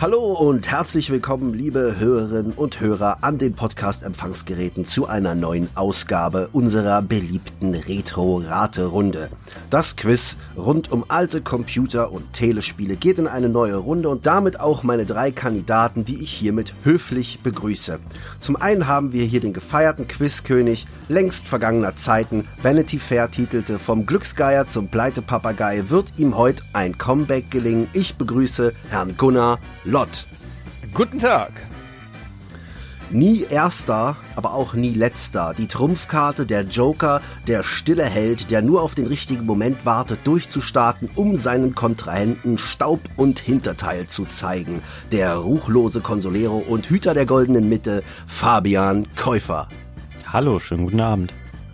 Hallo und herzlich willkommen, liebe Hörerinnen und Hörer an den Podcast-Empfangsgeräten zu einer neuen Ausgabe unserer beliebten Retro-Rate-Runde. Das Quiz rund um alte Computer- und Telespiele geht in eine neue Runde und damit auch meine drei Kandidaten, die ich hiermit höflich begrüße. Zum einen haben wir hier den gefeierten Quizkönig längst vergangener Zeiten. Vanity Fair titelte Vom Glücksgeier zum Pleitepapagei wird ihm heute ein Comeback gelingen. Ich begrüße Herrn Gunnar Lott. Guten Tag. Nie erster, aber auch nie letzter. Die Trumpfkarte, der Joker, der stille Held, der nur auf den richtigen Moment wartet, durchzustarten, um seinen Kontrahenten Staub und Hinterteil zu zeigen. Der ruchlose Consolero und Hüter der goldenen Mitte, Fabian Käufer. Hallo, schönen guten Abend.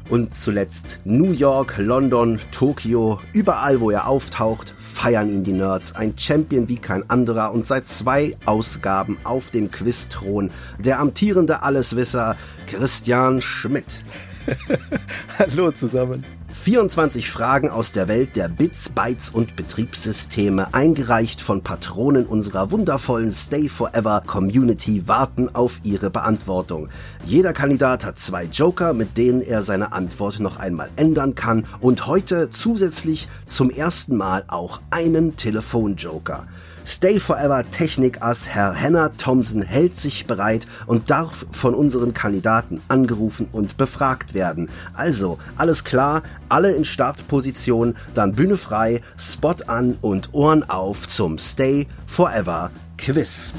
Und zuletzt New York, London, Tokio, überall wo er auftaucht, feiern ihn die Nerds. Ein Champion wie kein anderer und seit zwei Ausgaben auf dem Quizthron. Der amtierende Alleswisser Christian Schmidt. Hallo zusammen. 24 Fragen aus der Welt der Bits, Bytes und Betriebssysteme, eingereicht von Patronen unserer wundervollen Stay Forever Community, warten auf ihre Beantwortung. Jeder Kandidat hat zwei Joker, mit denen er seine Antwort noch einmal ändern kann und heute zusätzlich zum ersten Mal auch einen Telefonjoker. Stay Forever Technik-Ass Herr Henna Thompson hält sich bereit und darf von unseren Kandidaten angerufen und befragt werden. Also, alles klar, alle in Startposition, dann Bühne frei, Spot an und Ohren auf zum Stay Forever Quiz.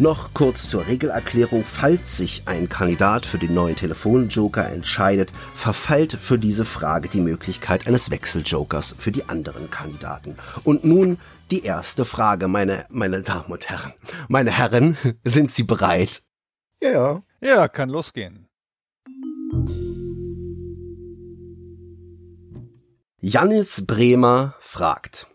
Noch kurz zur Regelerklärung. Falls sich ein Kandidat für den neuen Telefonjoker entscheidet, verfällt für diese Frage die Möglichkeit eines Wechseljokers für die anderen Kandidaten. Und nun die erste Frage, meine, meine Damen und Herren. Meine Herren, sind Sie bereit? Ja. Ja, kann losgehen. Jannis Bremer fragt,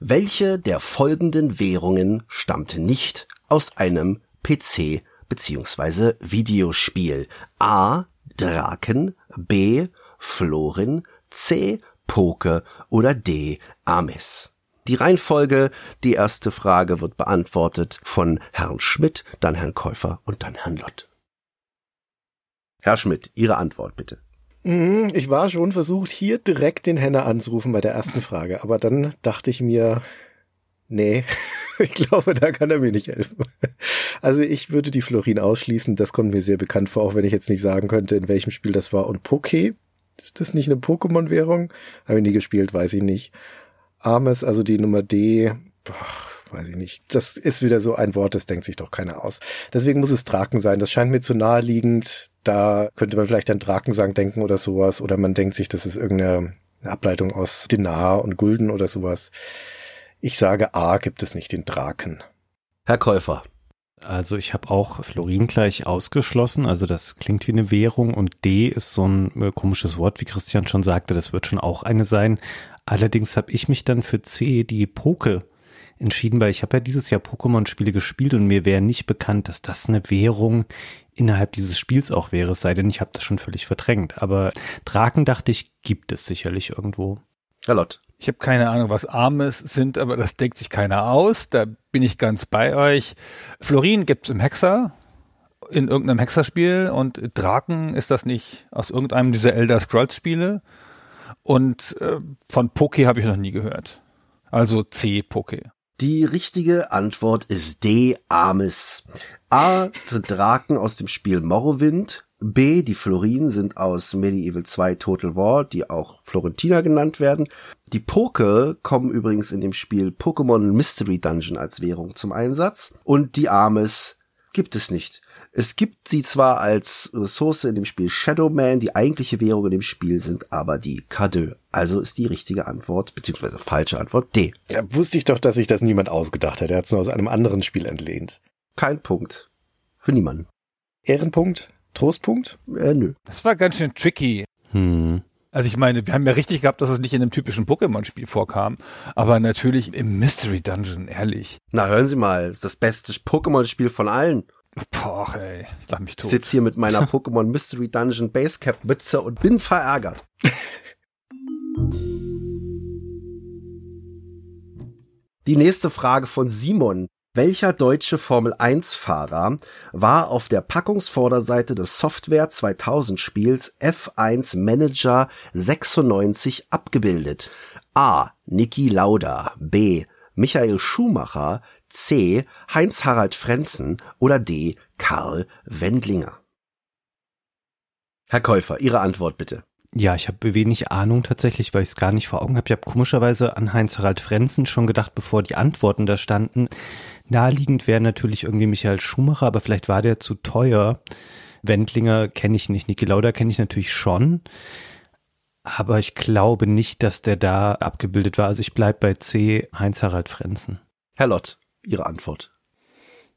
welche der folgenden Währungen stammt nicht aus einem PC bzw. Videospiel. A. Draken, B. Florin, C. Poke oder D. Amis. Die Reihenfolge, die erste Frage wird beantwortet von Herrn Schmidt, dann Herrn Käufer und dann Herrn Lott. Herr Schmidt, Ihre Antwort bitte. Mhm, ich war schon versucht, hier direkt den Henner anzurufen bei der ersten Frage, aber dann dachte ich mir, nee, ich glaube, da kann er mir nicht helfen. Also ich würde die Florin ausschließen, das kommt mir sehr bekannt vor, auch wenn ich jetzt nicht sagen könnte, in welchem Spiel das war. Und Poké, ist das nicht eine Pokémon-Währung? Habe ich nie gespielt, weiß ich nicht. Armes, also die Nummer D, boah, weiß ich nicht. Das ist wieder so ein Wort, das denkt sich doch keiner aus. Deswegen muss es Draken sein. Das scheint mir zu naheliegend. Da könnte man vielleicht an Drakensang denken oder sowas. Oder man denkt sich, das ist irgendeine Ableitung aus Dinar und Gulden oder sowas. Ich sage A gibt es nicht den Draken. Herr Käufer. Also ich habe auch Florin gleich ausgeschlossen, also das klingt wie eine Währung und D ist so ein äh, komisches Wort, wie Christian schon sagte, das wird schon auch eine sein. Allerdings habe ich mich dann für C, die Poke, entschieden, weil ich habe ja dieses Jahr Pokémon-Spiele gespielt und mir wäre nicht bekannt, dass das eine Währung innerhalb dieses Spiels auch wäre, es sei denn, ich habe das schon völlig verdrängt. Aber Draken dachte ich, gibt es sicherlich irgendwo. Herr Lott. Ich habe keine Ahnung, was Armes sind, aber das denkt sich keiner aus. Da bin ich ganz bei euch. Florin gibt's im Hexer, in irgendeinem Hexerspiel und Draken ist das nicht aus irgendeinem dieser Elder Scrolls Spiele. Und äh, von Poke habe ich noch nie gehört. Also C Poke. Die richtige Antwort ist D Armis. A Draken aus dem Spiel Morrowind. B, die Florin sind aus Medieval 2 Total War, die auch Florentina genannt werden. Die Poke kommen übrigens in dem Spiel Pokémon Mystery Dungeon als Währung zum Einsatz. Und die Ames gibt es nicht. Es gibt sie zwar als Ressource in dem Spiel Shadowman, die eigentliche Währung in dem Spiel sind aber die Cadeux. Also ist die richtige Antwort, beziehungsweise falsche Antwort D. Ja, wusste ich doch, dass sich das niemand ausgedacht hat. Er hat es nur aus einem anderen Spiel entlehnt. Kein Punkt. Für niemanden. Ehrenpunkt? Trostpunkt? Äh, nö. Das war ganz schön tricky. Hm. Also ich meine, wir haben ja richtig gehabt, dass es nicht in einem typischen Pokémon-Spiel vorkam, aber natürlich im Mystery Dungeon, ehrlich. Na, hören Sie mal, ist das beste Pokémon-Spiel von allen. Boah, ey, ich lach mich Ich tot. sitze hier mit meiner Pokémon Mystery Dungeon Basecap Mütze und bin verärgert. Die nächste Frage von Simon. Welcher deutsche Formel-1-Fahrer war auf der Packungsvorderseite des Software 2000 Spiels F1 Manager 96 abgebildet? A. Niki Lauda. B. Michael Schumacher. C. Heinz-Harald Frenzen. Oder D. Karl Wendlinger. Herr Käufer, Ihre Antwort bitte. Ja, ich habe wenig Ahnung tatsächlich, weil ich es gar nicht vor Augen habe. Ich habe komischerweise an Heinz-Harald Frenzen schon gedacht, bevor die Antworten da standen. Naheliegend wäre natürlich irgendwie Michael Schumacher, aber vielleicht war der zu teuer. Wendlinger kenne ich nicht, Niki Lauda kenne ich natürlich schon. Aber ich glaube nicht, dass der da abgebildet war. Also ich bleib bei C, Heinz-Harald Frenzen. Herr Lott, Ihre Antwort.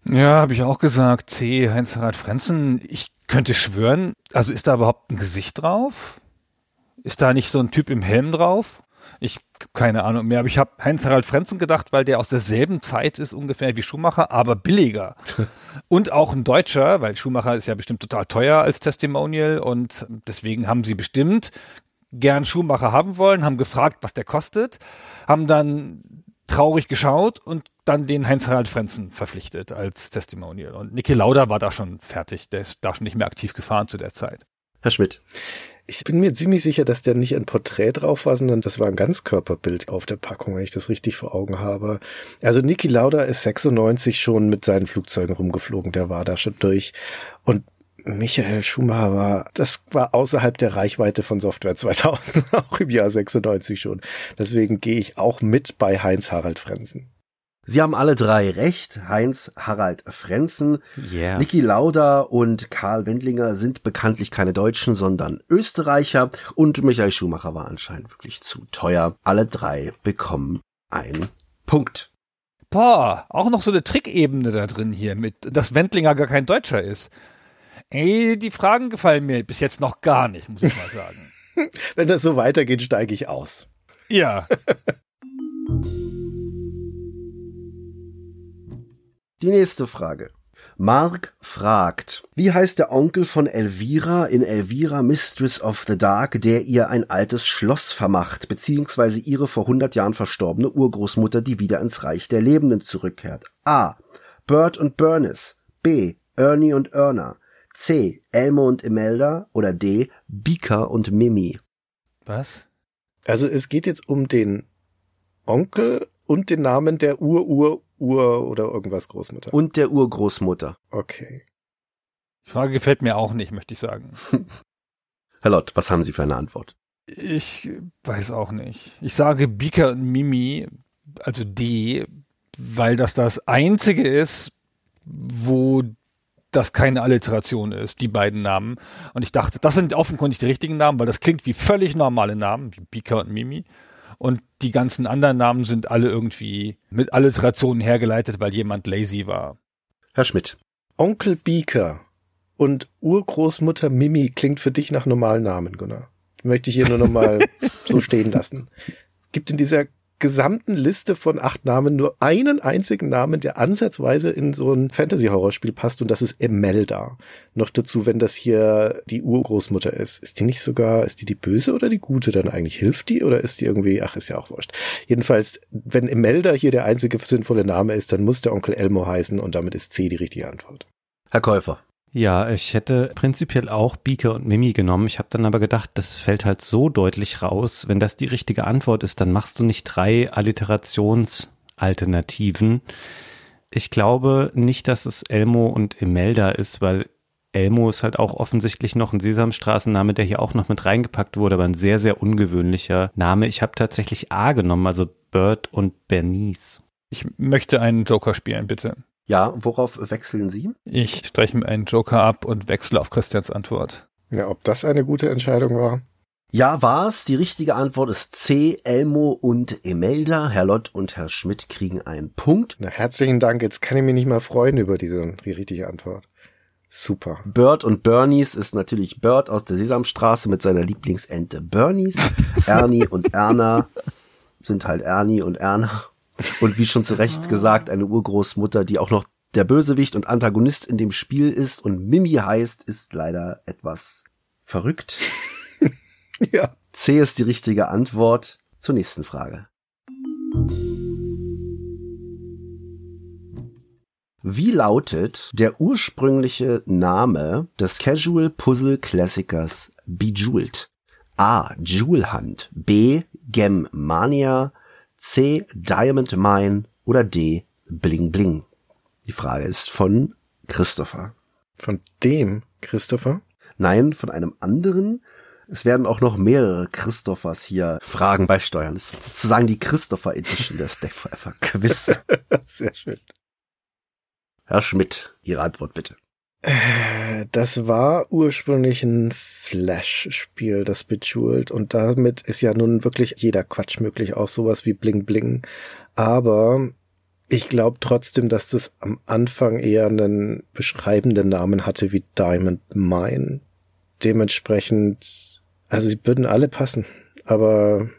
Ja, habe ich auch gesagt. C. Heinz-Harald Frenzen. Ich könnte schwören, also ist da überhaupt ein Gesicht drauf? Ist da nicht so ein Typ im Helm drauf? Ich keine Ahnung mehr, aber ich habe Heinz-Harald Frenzen gedacht, weil der aus derselben Zeit ist ungefähr wie Schumacher, aber billiger. und auch ein Deutscher, weil Schumacher ist ja bestimmt total teuer als Testimonial und deswegen haben sie bestimmt gern Schumacher haben wollen, haben gefragt, was der kostet, haben dann traurig geschaut und dann den Heinz-Harald Frenzen verpflichtet als Testimonial. Und Niki Lauda war da schon fertig, der ist da schon nicht mehr aktiv gefahren zu der Zeit. Herr Schmidt. Ich bin mir ziemlich sicher, dass der nicht ein Porträt drauf war, sondern das war ein Ganzkörperbild auf der Packung, wenn ich das richtig vor Augen habe. Also Niki Lauda ist 96 schon mit seinen Flugzeugen rumgeflogen, der war da schon durch. Und Michael Schumacher war, das war außerhalb der Reichweite von Software 2000, auch im Jahr 96 schon. Deswegen gehe ich auch mit bei Heinz Harald Frenzen. Sie haben alle drei recht. Heinz Harald Frenzen, Yeah. Niki Lauda und Karl Wendlinger sind bekanntlich keine Deutschen, sondern Österreicher und Michael Schumacher war anscheinend wirklich zu teuer. Alle drei bekommen einen Punkt. Boah, auch noch so eine Trickebene da drin hier, mit, dass Wendlinger gar kein Deutscher ist. Ey, die Fragen gefallen mir bis jetzt noch gar nicht, muss ich mal sagen. Wenn das so weitergeht, steige ich aus. Ja, Die nächste Frage. Mark fragt, wie heißt der Onkel von Elvira in Elvira Mistress of the Dark, der ihr ein altes Schloss vermacht, beziehungsweise ihre vor 100 Jahren verstorbene Urgroßmutter, die wieder ins Reich der Lebenden zurückkehrt? A. Bert und Bernice. B. Ernie und Erna. C. Elmo und Imelda. Oder D. Beaker und Mimi. was? Also es geht jetzt um den Onkel und den Namen der Ur, Ur, oder irgendwas Großmutter. Und der Urgroßmutter. Okay. Die Frage gefällt mir auch nicht, möchte ich sagen. Herr Lott, was haben Sie für eine Antwort? Ich weiß auch nicht. Ich sage Beaker und Mimi, also D, weil das das einzige ist, wo das keine Alliteration ist, die beiden Namen. Und ich dachte, das sind offenkundig die richtigen Namen, weil das klingt wie völlig normale Namen, wie Beaker und Mimi. Und die ganzen anderen Namen sind alle irgendwie mit Alliterationen hergeleitet, weil jemand lazy war. Herr Schmidt. Onkel Beaker und Urgroßmutter Mimi klingt für dich nach normalen Namen, Gunnar. Möchte ich hier nur nochmal so stehen lassen. Es gibt in dieser gesamten Liste von acht Namen nur einen einzigen Namen, der ansatzweise in so ein Fantasy-Horrorspiel passt und das ist Emelda. Noch dazu, wenn das hier die Urgroßmutter ist. Ist die nicht sogar, ist die die böse oder die gute dann eigentlich? Hilft die oder ist die irgendwie, ach, ist ja auch wurscht. Jedenfalls, wenn Emelda hier der einzige sinnvolle Name ist, dann muss der Onkel Elmo heißen und damit ist C die richtige Antwort. Herr Käufer. Ja, ich hätte prinzipiell auch Beaker und Mimi genommen. Ich habe dann aber gedacht, das fällt halt so deutlich raus. Wenn das die richtige Antwort ist, dann machst du nicht drei Alliterationsalternativen. Ich glaube nicht, dass es Elmo und Imelda ist, weil Elmo ist halt auch offensichtlich noch ein Sesamstraßenname, der hier auch noch mit reingepackt wurde, aber ein sehr, sehr ungewöhnlicher Name. Ich habe tatsächlich A genommen, also Bert und Bernice. Ich möchte einen Joker spielen, bitte. Ja, worauf wechseln Sie? Ich streiche mir einen Joker ab und wechsle auf Christians Antwort. Ja, ob das eine gute Entscheidung war? Ja, war's. Die richtige Antwort ist C. Elmo und Emelda. Herr Lott und Herr Schmidt kriegen einen Punkt. Na, herzlichen Dank. Jetzt kann ich mich nicht mal freuen über diese die richtige Antwort. Super. Bert und Bernies ist natürlich Bert aus der Sesamstraße mit seiner Lieblingsente Bernies. Ernie und Erna sind halt Ernie und Erna. Und wie schon zu Recht gesagt, eine Urgroßmutter, die auch noch der Bösewicht und Antagonist in dem Spiel ist und Mimi heißt, ist leider etwas verrückt. Ja. C ist die richtige Antwort zur nächsten Frage. Wie lautet der ursprüngliche Name des Casual Puzzle Klassikers Bejeweled? A. Jewel Hunt, B. Gem Mania, C. Diamond Mine oder D. Bling Bling? Die Frage ist von Christopher. Von dem Christopher? Nein, von einem anderen. Es werden auch noch mehrere Christophers hier Fragen beisteuern. Das ist sozusagen die Christopher Edition der Stay Forever Quiz. Sehr schön. Herr Schmidt, Ihre Antwort bitte. Äh, Das war ursprünglich ein Flash-Spiel, das Bejeweled. Und damit ist ja nun wirklich jeder Quatsch möglich, auch sowas wie Bling Bling. Aber ich glaube trotzdem, dass das am Anfang eher einen beschreibenden Namen hatte wie Diamond Mine. Dementsprechend, also sie würden alle passen. Aber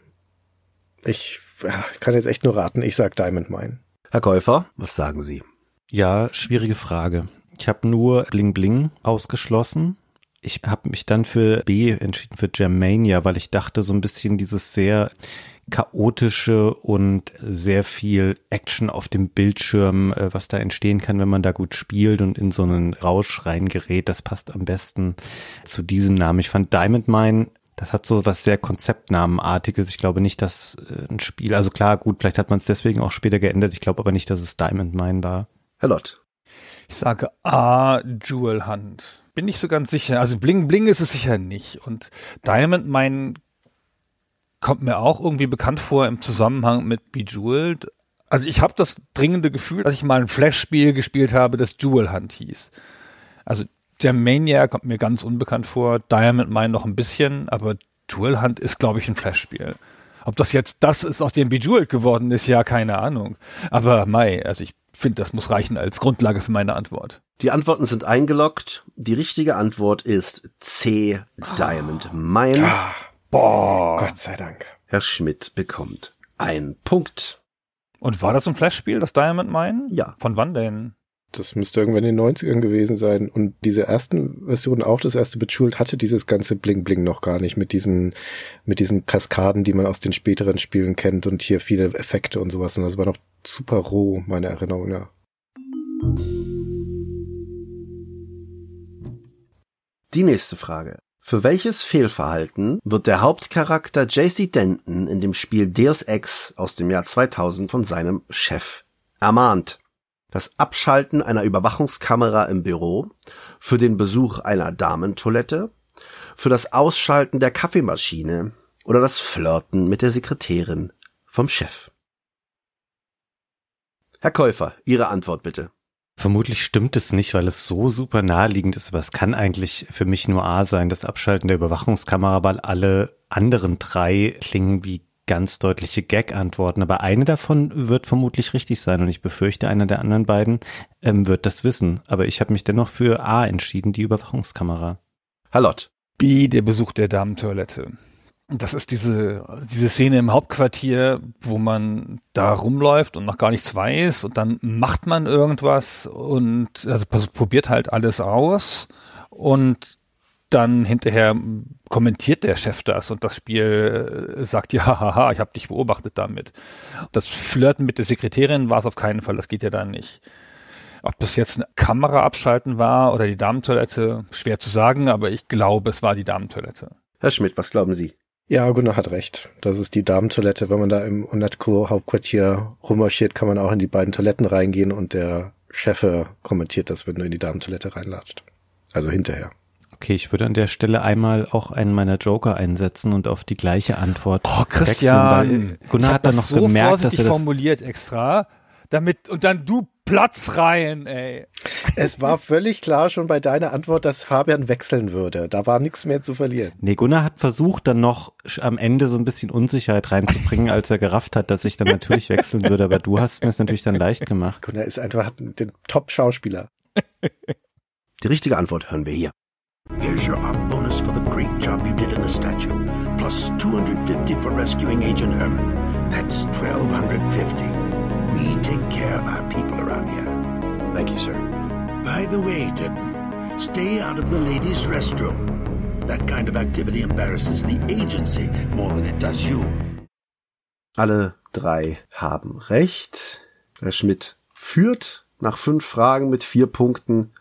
ich ja, kann jetzt echt nur raten. Ich sag Diamond Mine. Herr Käufer, was sagen Sie? Ja, schwierige Frage. Ich habe nur Bling Bling ausgeschlossen. Ich habe mich dann für B entschieden, für Germania, weil ich dachte, so ein bisschen dieses sehr chaotische und sehr viel Action auf dem Bildschirm, äh, was da entstehen kann, wenn man da gut spielt und in so einen Rausch reingerät, das passt am besten zu diesem Namen. Ich fand Diamond Mine das hat so was sehr Konzeptnamenartiges. Ich glaube nicht, dass äh, ein Spiel, also klar, gut, vielleicht hat man es deswegen auch später geändert. Ich glaube aber nicht, dass es Diamond Mine war. Herr Lott. Ich sage A, Jewel Hunt. Bin nicht so ganz sicher. Also Bling Bling ist es sicher nicht. Und Diamond Mine kommt mir auch irgendwie bekannt vor im Zusammenhang mit Bejeweled. Also ich habe das dringende Gefühl, dass ich mal ein Flash-Spiel gespielt habe, das Jewel Hunt hieß. Also Germania kommt mir ganz unbekannt vor, Diamond Mine noch ein bisschen, aber Jewel Hunt ist, glaube ich, ein Flash-Spiel. Ob das jetzt das ist, aus dem Bejeweled geworden ist, ja, keine Ahnung. Aber Mai, also ich finde, das muss reichen als Grundlage für meine Antwort. Die Antworten sind eingeloggt. Die richtige Antwort ist C. Diamond Mine. Boah. Gott sei Dank. Herr Schmidt bekommt einen Punkt. Und war das ein Flash-Spiel, das Diamond Mine? Ja. Von wann denn? Das müsste irgendwann in den 90ern gewesen sein. Und diese ersten Versionen, auch das erste Bejeweled, hatte dieses ganze Bling-Bling noch gar nicht mit diesen, mit diesen Kaskaden, die man aus den späteren Spielen kennt und hier viele Effekte und sowas. Und das war noch super roh, meine Erinnerung, ja. Die nächste Frage. Für welches Fehlverhalten wird der Hauptcharakter JC Denton in dem Spiel Deus Ex aus dem Jahr 2000 von seinem Chef ermahnt? Das Abschalten einer Überwachungskamera im Büro, für den Besuch einer Damentoilette, für das Ausschalten der Kaffeemaschine oder das Flirten mit der Sekretärin vom Chef. Herr Käufer, Ihre Antwort bitte. Vermutlich stimmt es nicht, weil es so super naheliegend ist, aber es kann eigentlich für mich nur A sein, das Abschalten der Überwachungskamera, weil alle anderen drei klingen wie ganz deutliche Gag-Antworten, aber eine davon wird vermutlich richtig sein und ich befürchte, einer der anderen beiden ähm, wird das wissen. Aber ich habe mich dennoch für A entschieden, die Überwachungskamera. Lott. B, der Besuch der Damentoilette. Das ist diese, diese Szene im Hauptquartier, wo man da rumläuft und noch gar nichts weiß und dann macht man irgendwas und also probiert halt alles aus und dann hinterher kommentiert der Chef das und das Spiel äh, sagt, ja, haha, ich habe dich beobachtet damit. Das Flirten mit der Sekretärin war es auf keinen Fall, das geht ja dann nicht. Ob das jetzt eine Kamera abschalten war oder die Damentoilette, schwer zu sagen, aber ich glaube, es war die Damentoilette. Herr Schmidt, was glauben Sie? Ja, Gunnar hat recht. Das ist die Damentoilette. Wenn man da im Onatco-Hauptquartier rummarschiert, kann man auch in die beiden Toiletten reingehen und der Chef kommentiert das, wenn du in die Damentoilette reinlatscht. Also hinterher. Okay, ich würde an der Stelle einmal auch einen meiner Joker einsetzen und auf die gleiche Antwort. Oh, Christian, Gunnar ich hat dann noch so gemerkt, dass vorsichtig er das formuliert extra, damit und dann du Platz rein, ey. Es war völlig klar schon bei deiner Antwort, dass Fabian wechseln würde. Da war nichts mehr zu verlieren. Nee, Gunnar hat versucht, dann noch am Ende so ein bisschen Unsicherheit reinzubringen, als er gerafft hat, dass ich dann natürlich wechseln würde, aber du hast mir es natürlich dann leicht gemacht. Gunnar ist einfach den Top-Schauspieler. Die richtige Antwort hören wir hier. Here's your op bonus for the great job you did in the statue, plus 250 for rescuing Agent Herman. That's 1250. We take care of our people around here. Thank you, sir. By the way, Denton, stay out of the ladies' restroom. That kind of activity embarrasses the agency more than it does you. Alle drei haben recht. Herr Schmidt führt nach fünf Fragen mit vier Punkten.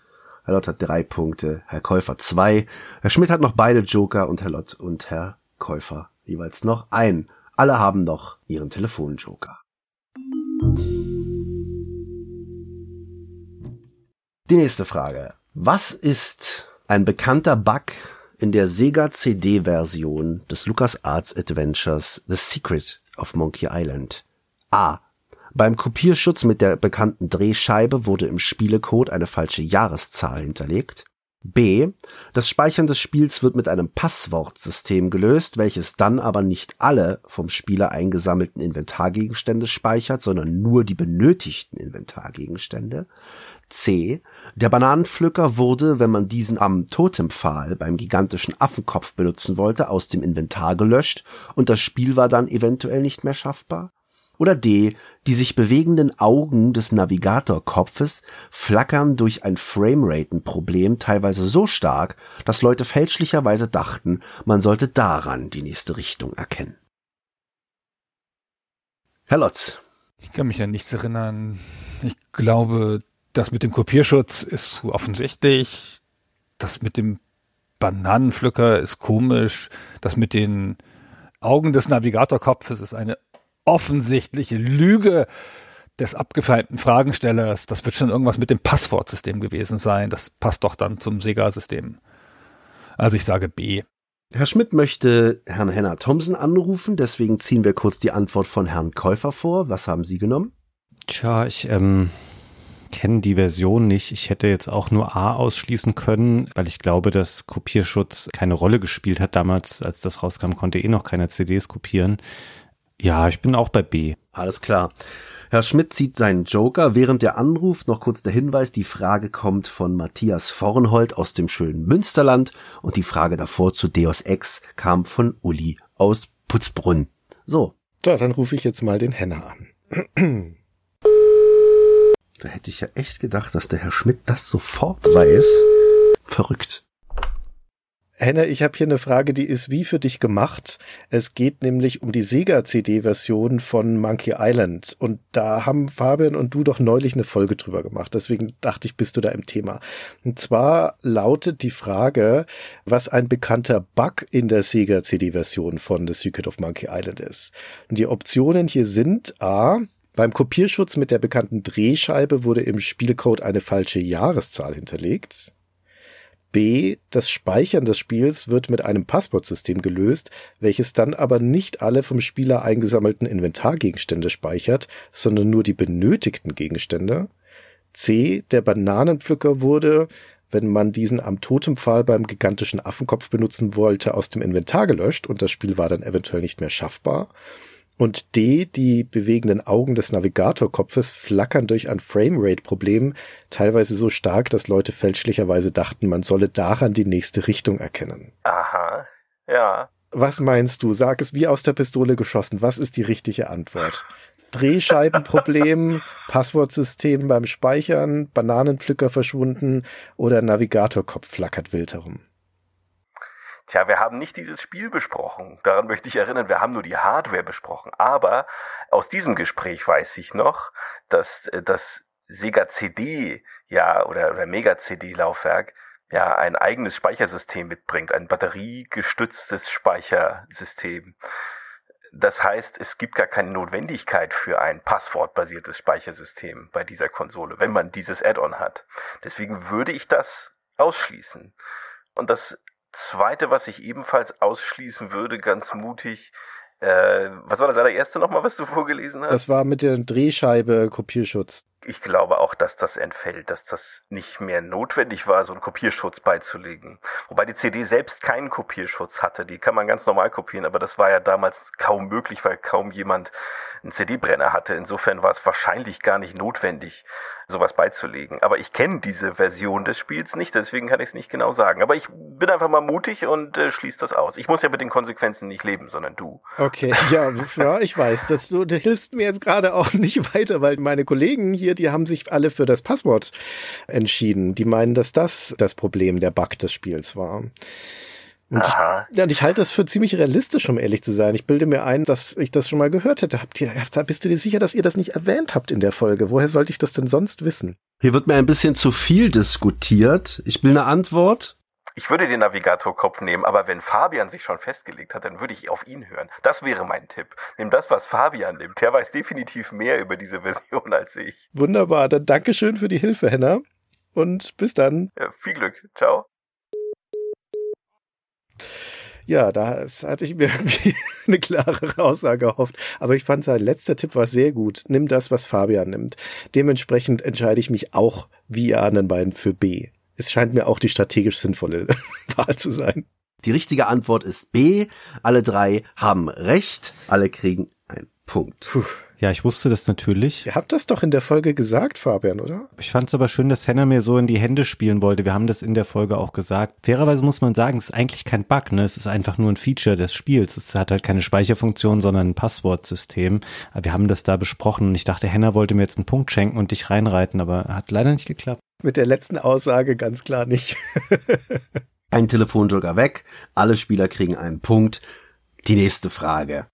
Herr Lott hat drei Punkte, Herr Käufer zwei. Herr Schmidt hat noch beide Joker und Herr Lott und Herr Käufer jeweils noch ein. Alle haben noch ihren Telefonjoker. Die nächste Frage. Was ist ein bekannter Bug in der Sega CD-Version des LucasArts Adventures The Secret of Monkey Island? A. Beim Kopierschutz mit der bekannten Drehscheibe wurde im Spielecode eine falsche Jahreszahl hinterlegt. B. Das Speichern des Spiels wird mit einem Passwortsystem gelöst, welches dann aber nicht alle vom Spieler eingesammelten Inventargegenstände speichert, sondern nur die benötigten Inventargegenstände. C. Der Bananenpflücker wurde, wenn man diesen am Totempfahl beim gigantischen Affenkopf benutzen wollte, aus dem Inventar gelöscht und das Spiel war dann eventuell nicht mehr schaffbar. Oder D. Die sich bewegenden Augen des Navigatorkopfes flackern durch ein Frameraten-Problem teilweise so stark, dass Leute fälschlicherweise dachten, man sollte daran die nächste Richtung erkennen. Herr Lotz. Ich kann mich an nichts erinnern. Ich glaube, das mit dem Kopierschutz ist zu offensichtlich. Das mit dem Bananenpflücker ist komisch. Das mit den Augen des Navigatorkopfes ist eine offensichtliche Lüge des abgefeimten Fragenstellers. Das wird schon irgendwas mit dem Passwortsystem gewesen sein. Das passt doch dann zum Sega-System. Also ich sage B. Herr Schmidt möchte Herrn Henner Thompson anrufen, deswegen ziehen wir kurz die Antwort von Herrn Käufer vor. Was haben Sie genommen? Tja, ich ähm, kenne die Version nicht. Ich hätte jetzt auch nur A ausschließen können, weil ich glaube, dass Kopierschutz keine Rolle gespielt hat. Damals, als das rauskam, konnte eh noch keine CDs kopieren. Ja, ich bin auch bei B. Alles klar. Herr Schmidt zieht seinen Joker. Während der Anruf noch kurz der Hinweis, die Frage kommt von Matthias Vornhold aus dem schönen Münsterland und die Frage davor zu Deus Ex kam von Uli aus Putzbrunn. So. Ja, dann rufe ich jetzt mal den Henner an. Da hätte ich ja echt gedacht, dass der Herr Schmidt das sofort weiß. Verrückt. Henna, ich habe hier eine Frage, die ist wie für dich gemacht. Es geht nämlich um die Sega-CD-Version von Monkey Island. Und da haben Fabian und du doch neulich eine Folge drüber gemacht. Deswegen dachte ich, bist du da im Thema. Und zwar lautet die Frage, was ein bekannter Bug in der Sega-CD-Version von The Secret of Monkey Island ist. Und die Optionen hier sind A, beim Kopierschutz mit der bekannten Drehscheibe wurde im Spielcode eine falsche Jahreszahl hinterlegt. B. Das Speichern des Spiels wird mit einem Passwortsystem gelöst, welches dann aber nicht alle vom Spieler eingesammelten Inventargegenstände speichert, sondern nur die benötigten Gegenstände. C. Der Bananenpflücker wurde, wenn man diesen am Totempfahl beim gigantischen Affenkopf benutzen wollte, aus dem Inventar gelöscht und das Spiel war dann eventuell nicht mehr schaffbar. Und D, die bewegenden Augen des Navigatorkopfes flackern durch ein Framerate-Problem teilweise so stark, dass Leute fälschlicherweise dachten, man solle daran die nächste Richtung erkennen. Aha, ja. Was meinst du? Sag es wie aus der Pistole geschossen. Was ist die richtige Antwort? Drehscheibenproblem, Passwortsystem beim Speichern, Bananenpflücker verschwunden oder Navigatorkopf flackert wild herum? Tja, wir haben nicht dieses Spiel besprochen. Daran möchte ich erinnern, wir haben nur die Hardware besprochen. Aber aus diesem Gespräch weiß ich noch, dass äh, das Sega CD, ja, oder, oder Mega CD Laufwerk, ja, ein eigenes Speichersystem mitbringt, ein batteriegestütztes Speichersystem. Das heißt, es gibt gar keine Notwendigkeit für ein passwortbasiertes Speichersystem bei dieser Konsole, wenn man dieses Add-on hat. Deswegen würde ich das ausschließen. Und das Zweite, was ich ebenfalls ausschließen würde, ganz mutig, äh, was war das allererste nochmal, was du vorgelesen hast? Das war mit der Drehscheibe Kopierschutz. Ich glaube auch, dass das entfällt, dass das nicht mehr notwendig war, so einen Kopierschutz beizulegen. Wobei die CD selbst keinen Kopierschutz hatte. Die kann man ganz normal kopieren, aber das war ja damals kaum möglich, weil kaum jemand einen CD-Brenner hatte. Insofern war es wahrscheinlich gar nicht notwendig, sowas beizulegen. Aber ich kenne diese Version des Spiels nicht, deswegen kann ich es nicht genau sagen. Aber ich bin einfach mal mutig und äh, schließe das aus. Ich muss ja mit den Konsequenzen nicht leben, sondern du. Okay, ja, ja ich weiß. Das, du, du hilfst mir jetzt gerade auch nicht weiter, weil meine Kollegen hier, die haben sich alle für das Passwort entschieden. Die meinen, dass das das Problem der Bug des Spiels war. Und Aha. Ich, ja, und ich halte das für ziemlich realistisch, um ehrlich zu sein. Ich bilde mir ein, dass ich das schon mal gehört hätte. Habt ihr, bist du dir sicher, dass ihr das nicht erwähnt habt in der Folge? Woher sollte ich das denn sonst wissen? Hier wird mir ein bisschen zu viel diskutiert. Ich will eine Antwort. Ich würde den Navigator-Kopf nehmen, aber wenn Fabian sich schon festgelegt hat, dann würde ich auf ihn hören. Das wäre mein Tipp. Nimm das, was Fabian nimmt. Der weiß definitiv mehr über diese Version als ich. Wunderbar. Dann Dankeschön für die Hilfe, Henna. Und bis dann. Ja, viel Glück. Ciao. Ja, da hatte ich mir irgendwie eine klarere Aussage erhofft. Aber ich fand sein letzter Tipp war sehr gut. Nimm das, was Fabian nimmt. Dementsprechend entscheide ich mich auch wie ihr anderen beiden für B. Es scheint mir auch die strategisch sinnvolle Wahl zu sein. Die richtige Antwort ist B. Alle drei haben recht. Alle kriegen einen Punkt. Puh. Ja, ich wusste das natürlich. Ihr habt das doch in der Folge gesagt, Fabian, oder? Ich fand es aber schön, dass Henna mir so in die Hände spielen wollte. Wir haben das in der Folge auch gesagt. Fairerweise muss man sagen, es ist eigentlich kein Bug, ne? Es ist einfach nur ein Feature des Spiels. Es hat halt keine Speicherfunktion, sondern ein Passwortsystem. Aber wir haben das da besprochen und ich dachte, Henna wollte mir jetzt einen Punkt schenken und dich reinreiten, aber hat leider nicht geklappt. Mit der letzten Aussage ganz klar nicht. Ein Telefonjoker weg. Alle Spieler kriegen einen Punkt. Die nächste Frage.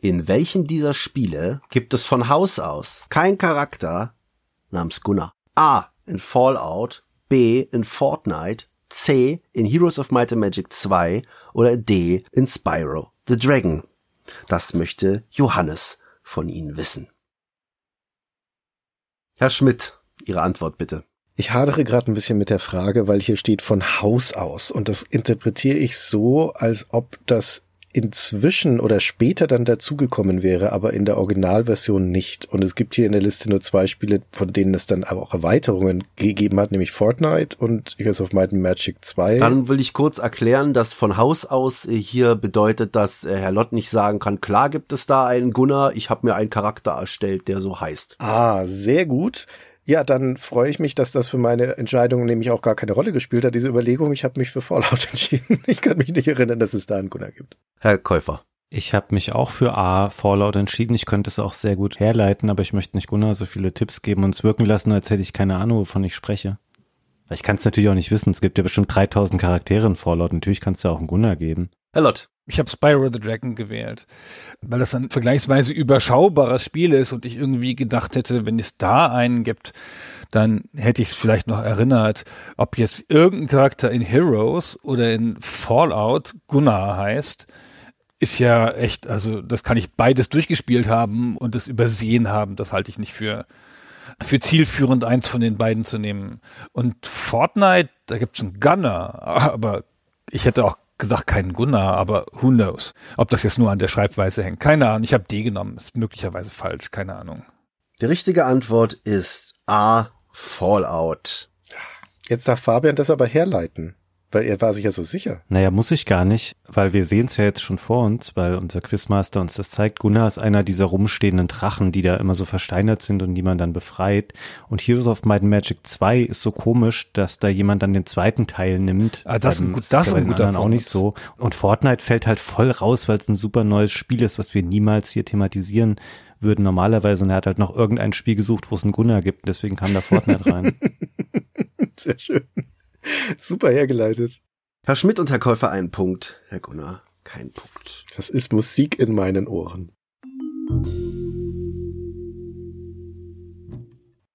In welchem dieser Spiele gibt es von Haus aus kein Charakter namens Gunnar? A. In Fallout, B. In Fortnite, C. In Heroes of Might and Magic 2 oder D. In Spyro the Dragon? Das möchte Johannes von Ihnen wissen. Herr Schmidt, Ihre Antwort bitte. Ich hadere gerade ein bisschen mit der Frage, weil hier steht von Haus aus und das interpretiere ich so, als ob das inzwischen oder später dann dazugekommen wäre, aber in der Originalversion nicht. Und es gibt hier in der Liste nur zwei Spiele, von denen es dann aber auch Erweiterungen gegeben hat, nämlich Fortnite und Heroes of Might and Magic 2. Dann will ich kurz erklären, dass von Haus aus hier bedeutet, dass Herr Lott nicht sagen kann, klar gibt es da einen Gunnar, ich habe mir einen Charakter erstellt, der so heißt. Ah, sehr gut. Ja, dann freue ich mich, dass das für meine Entscheidung nämlich auch gar keine Rolle gespielt hat, diese Überlegung. Ich habe mich für Fallout entschieden. Ich kann mich nicht erinnern, dass es da einen Gunnar gibt. Herr Käufer. Ich habe mich auch für A, Fallout entschieden. Ich könnte es auch sehr gut herleiten, aber ich möchte nicht Gunnar so viele Tipps geben und es wirken lassen, als hätte ich keine Ahnung, wovon ich spreche. Ich kann es natürlich auch nicht wissen. Es gibt ja bestimmt 3000 Charaktere in Fallout. Natürlich kannst du auch einen Gunnar geben. Herr Lott. Ich habe Spyro the Dragon gewählt, weil das ein vergleichsweise überschaubares Spiel ist und ich irgendwie gedacht hätte, wenn es da einen gibt, dann hätte ich es vielleicht noch erinnert, ob jetzt irgendein Charakter in Heroes oder in Fallout Gunnar heißt, ist ja echt, also das kann ich beides durchgespielt haben und das übersehen haben, das halte ich nicht für für zielführend, eins von den beiden zu nehmen. Und Fortnite, da gibt's einen Gunner, aber ich hätte auch gesagt keinen Gunnar, aber who knows, ob das jetzt nur an der Schreibweise hängt. Keine Ahnung, ich habe D genommen, ist möglicherweise falsch, keine Ahnung. Die richtige Antwort ist A, Fallout. Jetzt darf Fabian das aber herleiten. Weil er war sich ja so sicher. Naja, muss ich gar nicht, weil wir sehen es ja jetzt schon vor uns, weil unser Quizmaster uns das zeigt. Gunnar ist einer dieser rumstehenden Drachen, die da immer so versteinert sind und die man dann befreit. Und Heroes of Might and Magic 2 ist so komisch, dass da jemand dann den zweiten Teil nimmt. Ah, das ist ein, gut, das ist ein guter auch nicht so. Und Fortnite fällt halt voll raus, weil es ein super neues Spiel ist, was wir niemals hier thematisieren würden normalerweise. Und er hat halt noch irgendein Spiel gesucht, wo es einen Gunnar gibt. Deswegen kam da Fortnite rein. Sehr schön. Super hergeleitet. Herr Schmidt und Herr Käufer einen Punkt. Herr Gunnar, kein Punkt. Das ist Musik in meinen Ohren.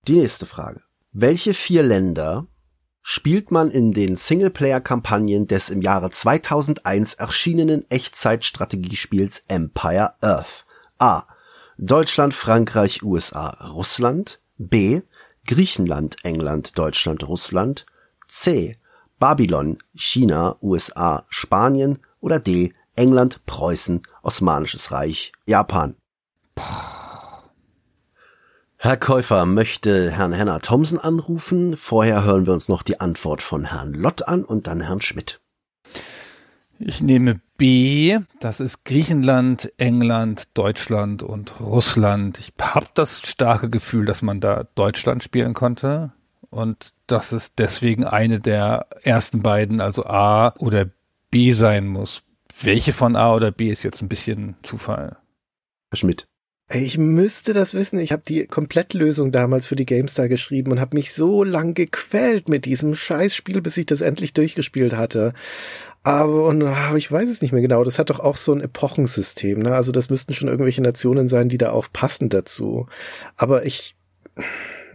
Die nächste Frage. Welche vier Länder spielt man in den Singleplayer-Kampagnen des im Jahre 2001 erschienenen Echtzeitstrategiespiels Empire Earth? A. Deutschland, Frankreich, USA, Russland. B. Griechenland, England, Deutschland, Russland. C. Babylon, China, USA, Spanien oder D. England, Preußen, Osmanisches Reich, Japan. Herr Käufer möchte Herrn Henner Thomsen anrufen. Vorher hören wir uns noch die Antwort von Herrn Lott an und dann Herrn Schmidt. Ich nehme B, das ist Griechenland, England, Deutschland und Russland. Ich habe das starke Gefühl, dass man da Deutschland spielen konnte und dass es deswegen eine der ersten beiden, also A oder B sein muss. Welche von A oder B ist jetzt ein bisschen Zufall? Herr Schmidt. Ich müsste das wissen. Ich habe die Komplettlösung damals für die GameStar geschrieben und habe mich so lang gequält mit diesem Scheißspiel, bis ich das endlich durchgespielt hatte. Aber und ah, ich weiß es nicht mehr genau. Das hat doch auch so ein Epochensystem. Ne? Also das müssten schon irgendwelche Nationen sein, die da auch passen dazu. Aber ich,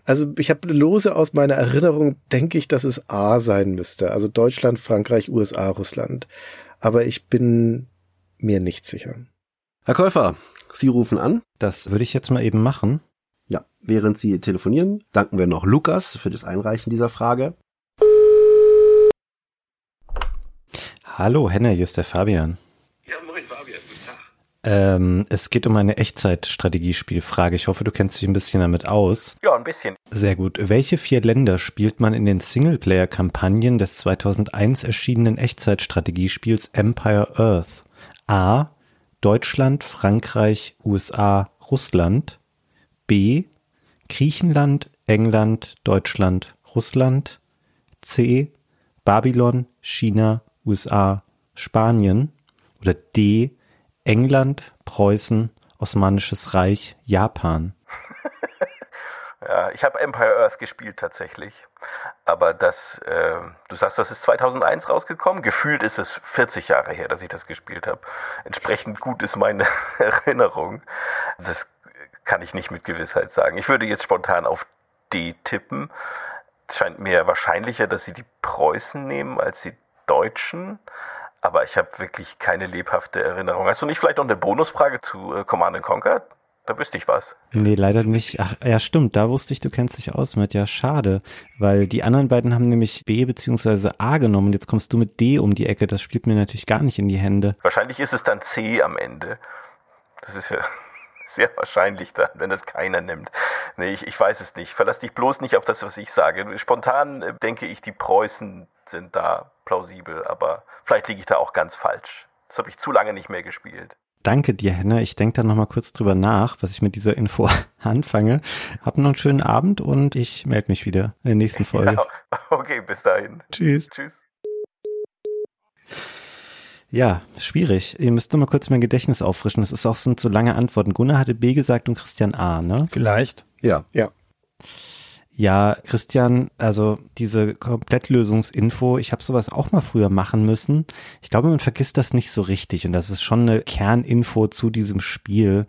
also ich habe lose aus meiner Erinnerung, denke ich, dass es A sein müsste. Also Deutschland, Frankreich, USA, Russland. Aber ich bin mir nicht sicher. Herr Käufer, Sie rufen an. Das würde ich jetzt mal eben machen. Ja, während Sie telefonieren, danken wir noch Lukas für das Einreichen dieser Frage. Hallo, Henne, hier ist der Fabian. Ja, moin, Fabian, guten Tag. Ähm, es geht um eine Echtzeitstrategiespielfrage. Ich hoffe, du kennst dich ein bisschen damit aus. Ja, ein bisschen. Sehr gut. Welche vier Länder spielt man in den Singleplayer-Kampagnen des 2001 erschienenen Echtzeitstrategiespiels Empire Earth? A. Deutschland, Frankreich, USA, Russland. B. Griechenland, England, Deutschland, Russland. C. Babylon, China, USA, Spanien. Oder D. England, Preußen, Osmanisches Reich, Japan. Ja, ich habe Empire Earth gespielt tatsächlich. Aber das, äh, du sagst, das ist 2001 rausgekommen. Gefühlt ist es 40 Jahre her, dass ich das gespielt habe. Entsprechend gut ist meine Erinnerung. Das kann ich nicht mit Gewissheit sagen. Ich würde jetzt spontan auf D tippen. Es scheint mir wahrscheinlicher, dass sie die Preußen nehmen als die Deutschen. Aber ich habe wirklich keine lebhafte Erinnerung. Hast du nicht vielleicht noch eine Bonusfrage zu äh, Command Conquer? Da wüsste ich was. Nee, leider nicht. Ach, ja, stimmt. Da wusste ich, du kennst dich aus mit. Ja, schade. Weil die anderen beiden haben nämlich B bzw. A genommen. Jetzt kommst du mit D um die Ecke. Das spielt mir natürlich gar nicht in die Hände. Wahrscheinlich ist es dann C am Ende. Das ist ja sehr wahrscheinlich dann, wenn das keiner nimmt. Nee, ich, ich weiß es nicht. Verlass dich bloß nicht auf das, was ich sage. Spontan äh, denke ich, die Preußen sind da plausibel, aber vielleicht liege ich da auch ganz falsch. Das habe ich zu lange nicht mehr gespielt. Danke dir, Henne. Ich denke da nochmal kurz drüber nach, was ich mit dieser Info anfange. Hab noch einen schönen Abend und ich melde mich wieder in der nächsten Folge. Ja, okay, bis dahin. Tschüss. Tschüss. Ja, schwierig. Ihr müsst nur mal kurz mein Gedächtnis auffrischen. Das ist auch sind so lange Antworten. Gunnar hatte B gesagt und Christian A, ne? Vielleicht. Ja. Ja. Ja, Christian, also diese Komplettlösungsinfo, ich habe sowas auch mal früher machen müssen. Ich glaube, man vergisst das nicht so richtig und das ist schon eine Kerninfo zu diesem Spiel.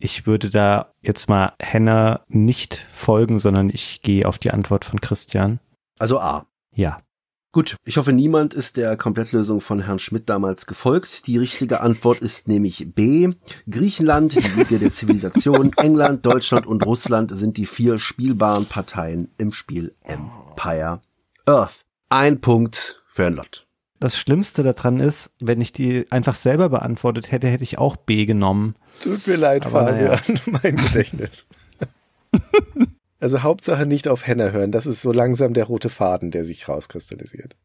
Ich würde da jetzt mal Henna nicht folgen, sondern ich gehe auf die Antwort von Christian. Also A. Ja. Gut, ich hoffe, niemand ist der Komplettlösung von Herrn Schmidt damals gefolgt. Die richtige Antwort ist nämlich B. Griechenland, die Wiege der Zivilisation, England, Deutschland und Russland sind die vier spielbaren Parteien im Spiel Empire Earth. Ein Punkt für Herrn Lott. Das Schlimmste daran ist, wenn ich die einfach selber beantwortet hätte, hätte ich auch B genommen. Tut mir leid, Aber naja. Fabian, mein Gedächtnis. also Hauptsache nicht auf Henna hören. Das ist so langsam der rote Faden, der sich rauskristallisiert.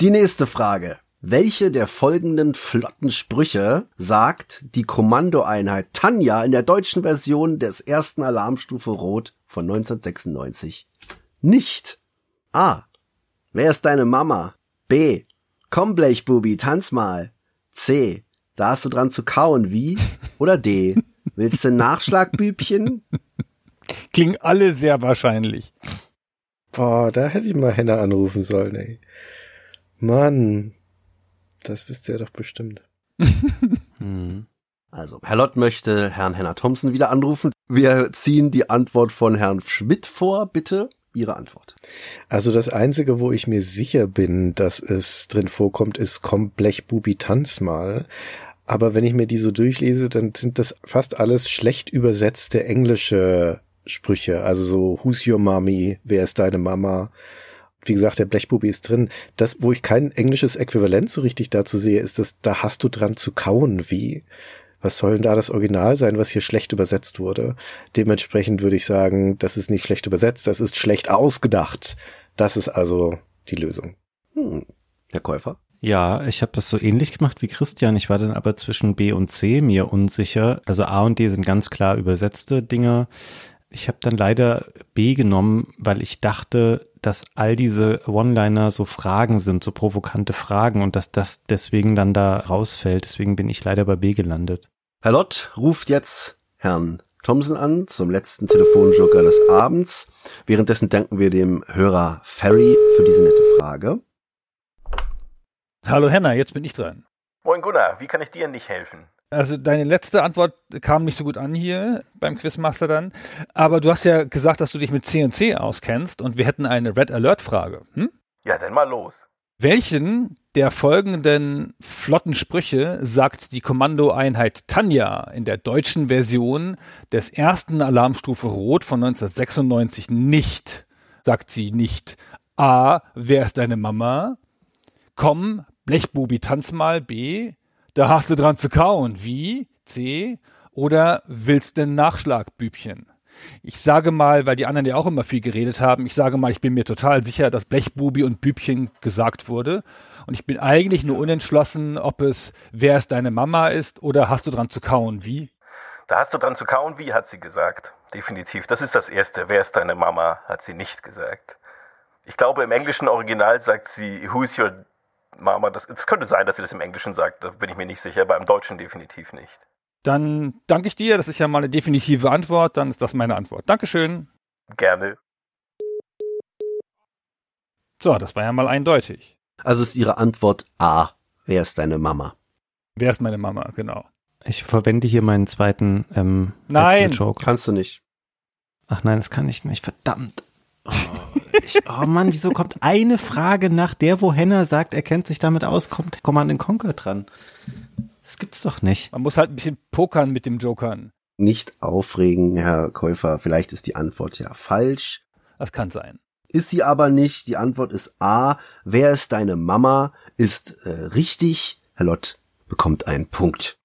Die nächste Frage. Welche der folgenden flotten Sprüche sagt die Kommandoeinheit Tanja in der deutschen Version des ersten Alarmstufe Rot von 1996 nicht? A. Wer ist deine Mama? B. Komm, Blechbubi, tanz mal. C. Da hast du dran zu kauen, wie? Oder D. Willst du ein Nachschlagbübchen? Klingen alle sehr wahrscheinlich. Boah, da hätte ich mal Henna anrufen sollen, ey. Mann, das wisst ihr doch bestimmt. Also, Herr Lott möchte Herrn Henner Thompson wieder anrufen. Wir ziehen die Antwort von Herrn Schmidt vor, bitte. Ihre Antwort. Also das Einzige, wo ich mir sicher bin, dass es drin vorkommt, ist Komm Blechbubi tanz mal. Aber wenn ich mir die so durchlese, dann sind das fast alles schlecht übersetzte englische Sprüche. Also so Who's your mommy? Wer ist deine Mama? Wie gesagt, der Blechbubi ist drin. Das, wo ich kein englisches Äquivalent so richtig dazu sehe, ist das, da hast du dran zu kauen. Wie? Was soll denn da das Original sein, was hier schlecht übersetzt wurde? Dementsprechend würde ich sagen, das ist nicht schlecht übersetzt, das ist schlecht ausgedacht. Das ist also die Lösung. Hm. Herr Käufer? Ja, ich habe das so ähnlich gemacht wie Christian. Ich war dann aber zwischen B und C mir unsicher. Also A und D sind ganz klar übersetzte Dinge. Ich habe dann leider B genommen, weil ich dachte, dass all diese One-Liner so Fragen sind, so provokante Fragen und dass das deswegen dann da rausfällt. Deswegen bin ich leider bei B gelandet. Herr Lott ruft jetzt Herrn Thompson an zum letzten Telefonjoker des Abends. Währenddessen danken wir dem Hörer Ferry für diese nette Frage. Hallo Henna, jetzt bin ich dran. Moin Gunnar, wie kann ich dir nicht helfen? Also deine letzte Antwort kam nicht so gut an hier beim Quizmaster dann. Aber du hast ja gesagt, dass du dich mit C und C auskennst und wir hätten eine Red Alert Frage. Hm? Ja, dann mal los. Welchen der folgenden flotten Sprüche sagt die Kommandoeinheit Tanja in der deutschen Version des ersten Alarmstufe Rot von 1996 nicht? Sagt sie nicht A, wer ist deine Mama? Komm, Blechbubi, tanz mal. B, da hast du dran zu kauen. Wie? C, oder willst du einen Nachschlag, Bübchen? Ich sage mal, weil die anderen ja auch immer viel geredet haben, ich sage mal, ich bin mir total sicher, dass Blechbubi und Bübchen gesagt wurde. Und ich bin eigentlich nur unentschlossen, ob es wer ist deine Mama ist oder hast du dran zu kauen, wie? Da hast du dran zu kauen, wie, hat sie gesagt. Definitiv. Das ist das Erste. Wer ist deine Mama, hat sie nicht gesagt. Ich glaube, im englischen Original sagt sie, who's your Mama? Das, es könnte sein, dass sie das im Englischen sagt, da bin ich mir nicht sicher, aber im Deutschen definitiv nicht. Dann danke ich dir, das ist ja mal eine definitive Antwort, dann ist das meine Antwort. Dankeschön. Gerne. So, das war ja mal eindeutig. Also ist Ihre Antwort A. Wer ist deine Mama? Wer ist meine Mama, genau. Ich verwende hier meinen zweiten ähm, Nein. Joke. Kannst du nicht. Ach nein, das kann ich nicht. Verdammt. Oh, ich, oh Mann, wieso kommt eine Frage nach der, wo Henner sagt, er kennt sich damit aus, kommt Command Conquer dran? Das gibt's doch nicht. Man muss halt ein bisschen pokern mit dem Jokern. Nicht aufregen, Herr Käufer. Vielleicht ist die Antwort ja falsch. Das kann sein. Ist sie aber nicht. Die Antwort ist A. Wer ist deine Mama? Ist äh, richtig. Herr Lott bekommt einen Punkt.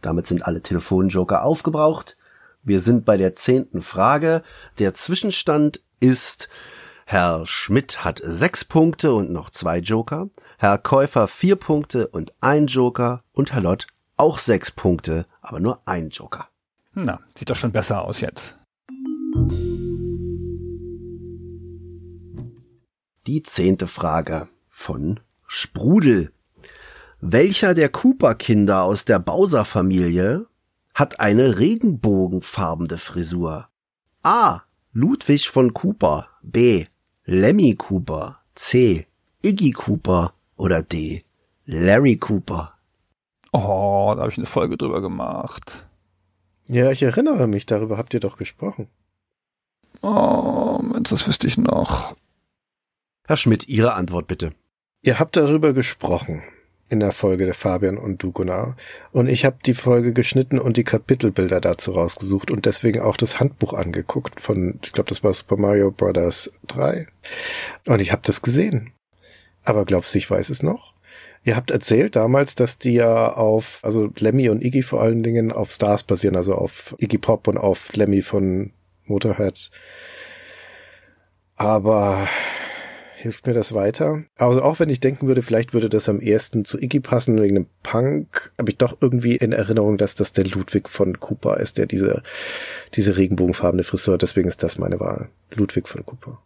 Damit sind alle Telefonjoker aufgebraucht. Wir sind bei der zehnten Frage. Der Zwischenstand ist Herr Schmidt hat sechs Punkte und noch zwei Joker, Herr Käufer vier Punkte und ein Joker und Herr Lott auch sechs Punkte, aber nur ein Joker. Na, sieht doch schon besser aus jetzt. Die zehnte Frage von Sprudel. Welcher der Cooper-Kinder aus der Bowser-Familie hat eine regenbogenfarbene Frisur? A. Ludwig von Cooper. B. Lemmy Cooper. C. Iggy Cooper. Oder D. Larry Cooper. Oh, da habe ich eine Folge drüber gemacht. Ja, ich erinnere mich, darüber habt ihr doch gesprochen. Oh, Mensch, das wüsste ich noch. Herr Schmidt, Ihre Antwort bitte. Ihr habt darüber gesprochen in der Folge der Fabian und du, Gunnar. Und ich habe die Folge geschnitten und die Kapitelbilder dazu rausgesucht und deswegen auch das Handbuch angeguckt von, ich glaube, das war Super Mario Bros. 3. Und ich habe das gesehen. Aber glaubst du, ich weiß es noch? Ihr habt erzählt damals, dass die ja auf, also Lemmy und Iggy vor allen Dingen auf Stars basieren, also auf Iggy Pop und auf Lemmy von Motorheads. Aber hilft mir das weiter? Also auch wenn ich denken würde, vielleicht würde das am ehesten zu Iggy passen wegen dem Punk, habe ich doch irgendwie in Erinnerung, dass das der Ludwig von Cooper ist, der diese, diese regenbogenfarbene Frisur, deswegen ist das meine Wahl. Ludwig von Cooper.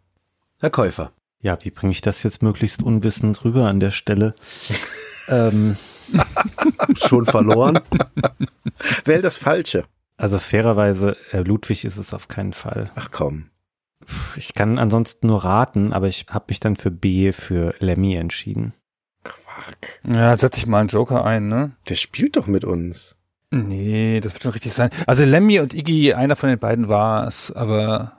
Herr Käufer. Ja, wie bringe ich das jetzt möglichst unwissend rüber an der Stelle? ähm, Schon verloren. Wähl das Falsche. also fairerweise, äh, Ludwig ist es auf keinen Fall. Ach komm. Ich kann ansonsten nur raten, aber ich habe mich dann für B, für Lemmy entschieden. Quark. Ja, setz ich mal einen Joker ein, ne? Der spielt doch mit uns. Nee, das wird schon richtig sein. Also Lemmy und Iggy, einer von den beiden war es, aber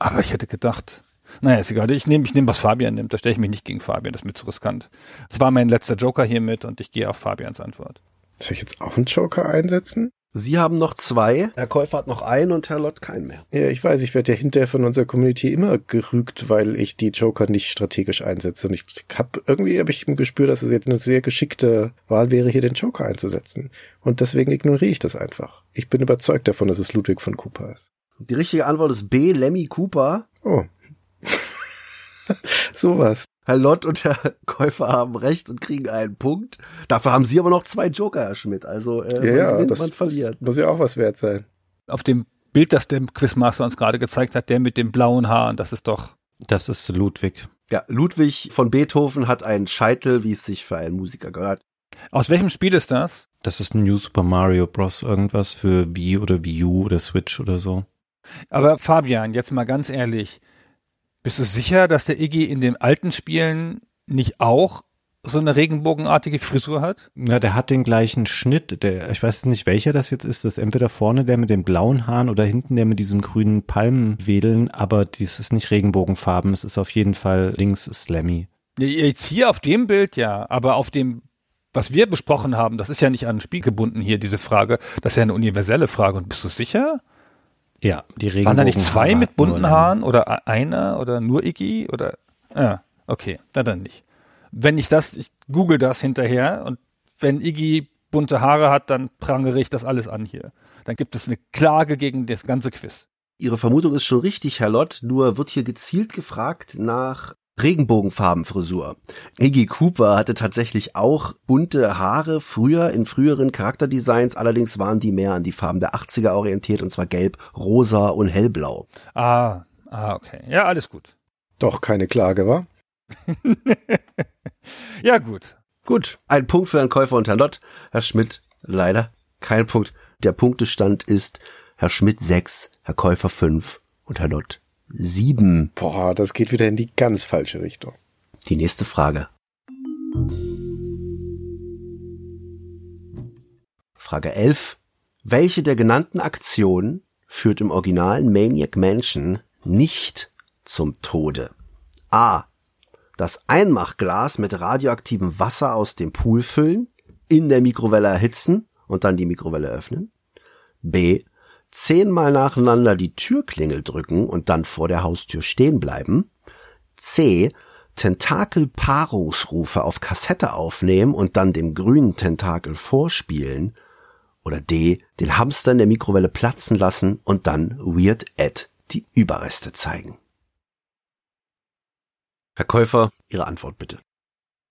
aber ich hätte gedacht, naja, ist egal. Ich nehme, ich nehme, was Fabian nimmt. Da stelle ich mich nicht gegen Fabian, das ist mir zu riskant. Das war mein letzter Joker hiermit und ich gehe auf Fabians Antwort. Soll ich jetzt auch einen Joker einsetzen? Sie haben noch zwei. Herr Käufer hat noch einen und Herr Lott keinen mehr. Ja, ich weiß, ich werde ja hinterher von unserer Community immer gerügt, weil ich die Joker nicht strategisch einsetze. Und ich habe irgendwie habe ich ein Gespür, dass es jetzt eine sehr geschickte Wahl wäre, hier den Joker einzusetzen. Und deswegen ignoriere ich das einfach. Ich bin überzeugt davon, dass es Ludwig von Cooper ist. Die richtige Antwort ist B, Lemmy Cooper. Oh, Sowas. Herr Lott und Herr Käufer haben recht und kriegen einen Punkt. Dafür haben Sie aber noch zwei Joker, Herr Schmidt. Also äh, Ja, man ja, gewinnt, das man verliert. muss ja auch was wert sein. Auf dem Bild, das der Quizmaster uns gerade gezeigt hat, der mit dem blauen Haaren, das ist doch. Das ist Ludwig. Ja, Ludwig von Beethoven hat einen Scheitel, wie es sich für einen Musiker gehört. Aus welchem Spiel ist das? Das ist ein New Super Mario Bros. irgendwas für Wii oder Wii U oder Switch oder so. Aber Fabian, jetzt mal ganz ehrlich, bist du sicher, dass der Iggy in den alten Spielen nicht auch so eine regenbogenartige Frisur hat? Ja, der hat den gleichen Schnitt. Der, ich weiß nicht, welcher das jetzt ist. Das ist entweder vorne der mit den blauen Haaren oder hinten der mit diesem grünen Palmenwedeln. Aber dies ist nicht Regenbogenfarben. Es ist auf jeden Fall links Slammy. Jetzt hier auf dem Bild ja, aber auf dem, was wir besprochen haben, das ist ja nicht an ein Spiel gebunden hier, diese Frage. Das ist ja eine universelle Frage. Und bist du sicher? Ja, die Regenbogen. Waren da nicht zwei mit bunten Haaren oder einer oder nur Iggy oder? Ja, okay, na dann nicht. Wenn ich das, ich google das hinterher und wenn Iggy bunte Haare hat, dann prangere ich das alles an hier. Dann gibt es eine Klage gegen das ganze Quiz. Ihre Vermutung ist schon richtig, Herr Lott, nur wird hier gezielt gefragt nach Regenbogenfarbenfrisur. Iggy Cooper hatte tatsächlich auch bunte Haare früher in früheren Charakterdesigns, allerdings waren die mehr an die Farben der 80er orientiert und zwar gelb, rosa und hellblau. Ah, ah, okay. Ja, alles gut. Doch keine Klage, wa? Ja, gut. Gut, ein Punkt für Herrn Käufer und Herrn Lott. Herr Schmidt, leider kein Punkt. Der Punktestand ist Herr Schmidt 6, Herr Käufer 5 und Herr Lott 7. Boah, das geht wieder in die ganz falsche Richtung. Die nächste Frage. Frage 11. Welche der genannten Aktionen führt im originalen Maniac Mansion nicht zum Tode? A. Das Einmachglas mit radioaktivem Wasser aus dem Pool füllen, in der Mikrowelle erhitzen und dann die Mikrowelle öffnen. B. Zehnmal nacheinander die Türklingel drücken und dann vor der Haustür stehen bleiben. C. Tentakelpaarungsrufe auf Kassette aufnehmen und dann dem grünen Tentakel vorspielen. Oder D. Den Hamster in der Mikrowelle platzen lassen und dann Weird Ed die Überreste zeigen. Herr Käufer, Ihre Antwort bitte.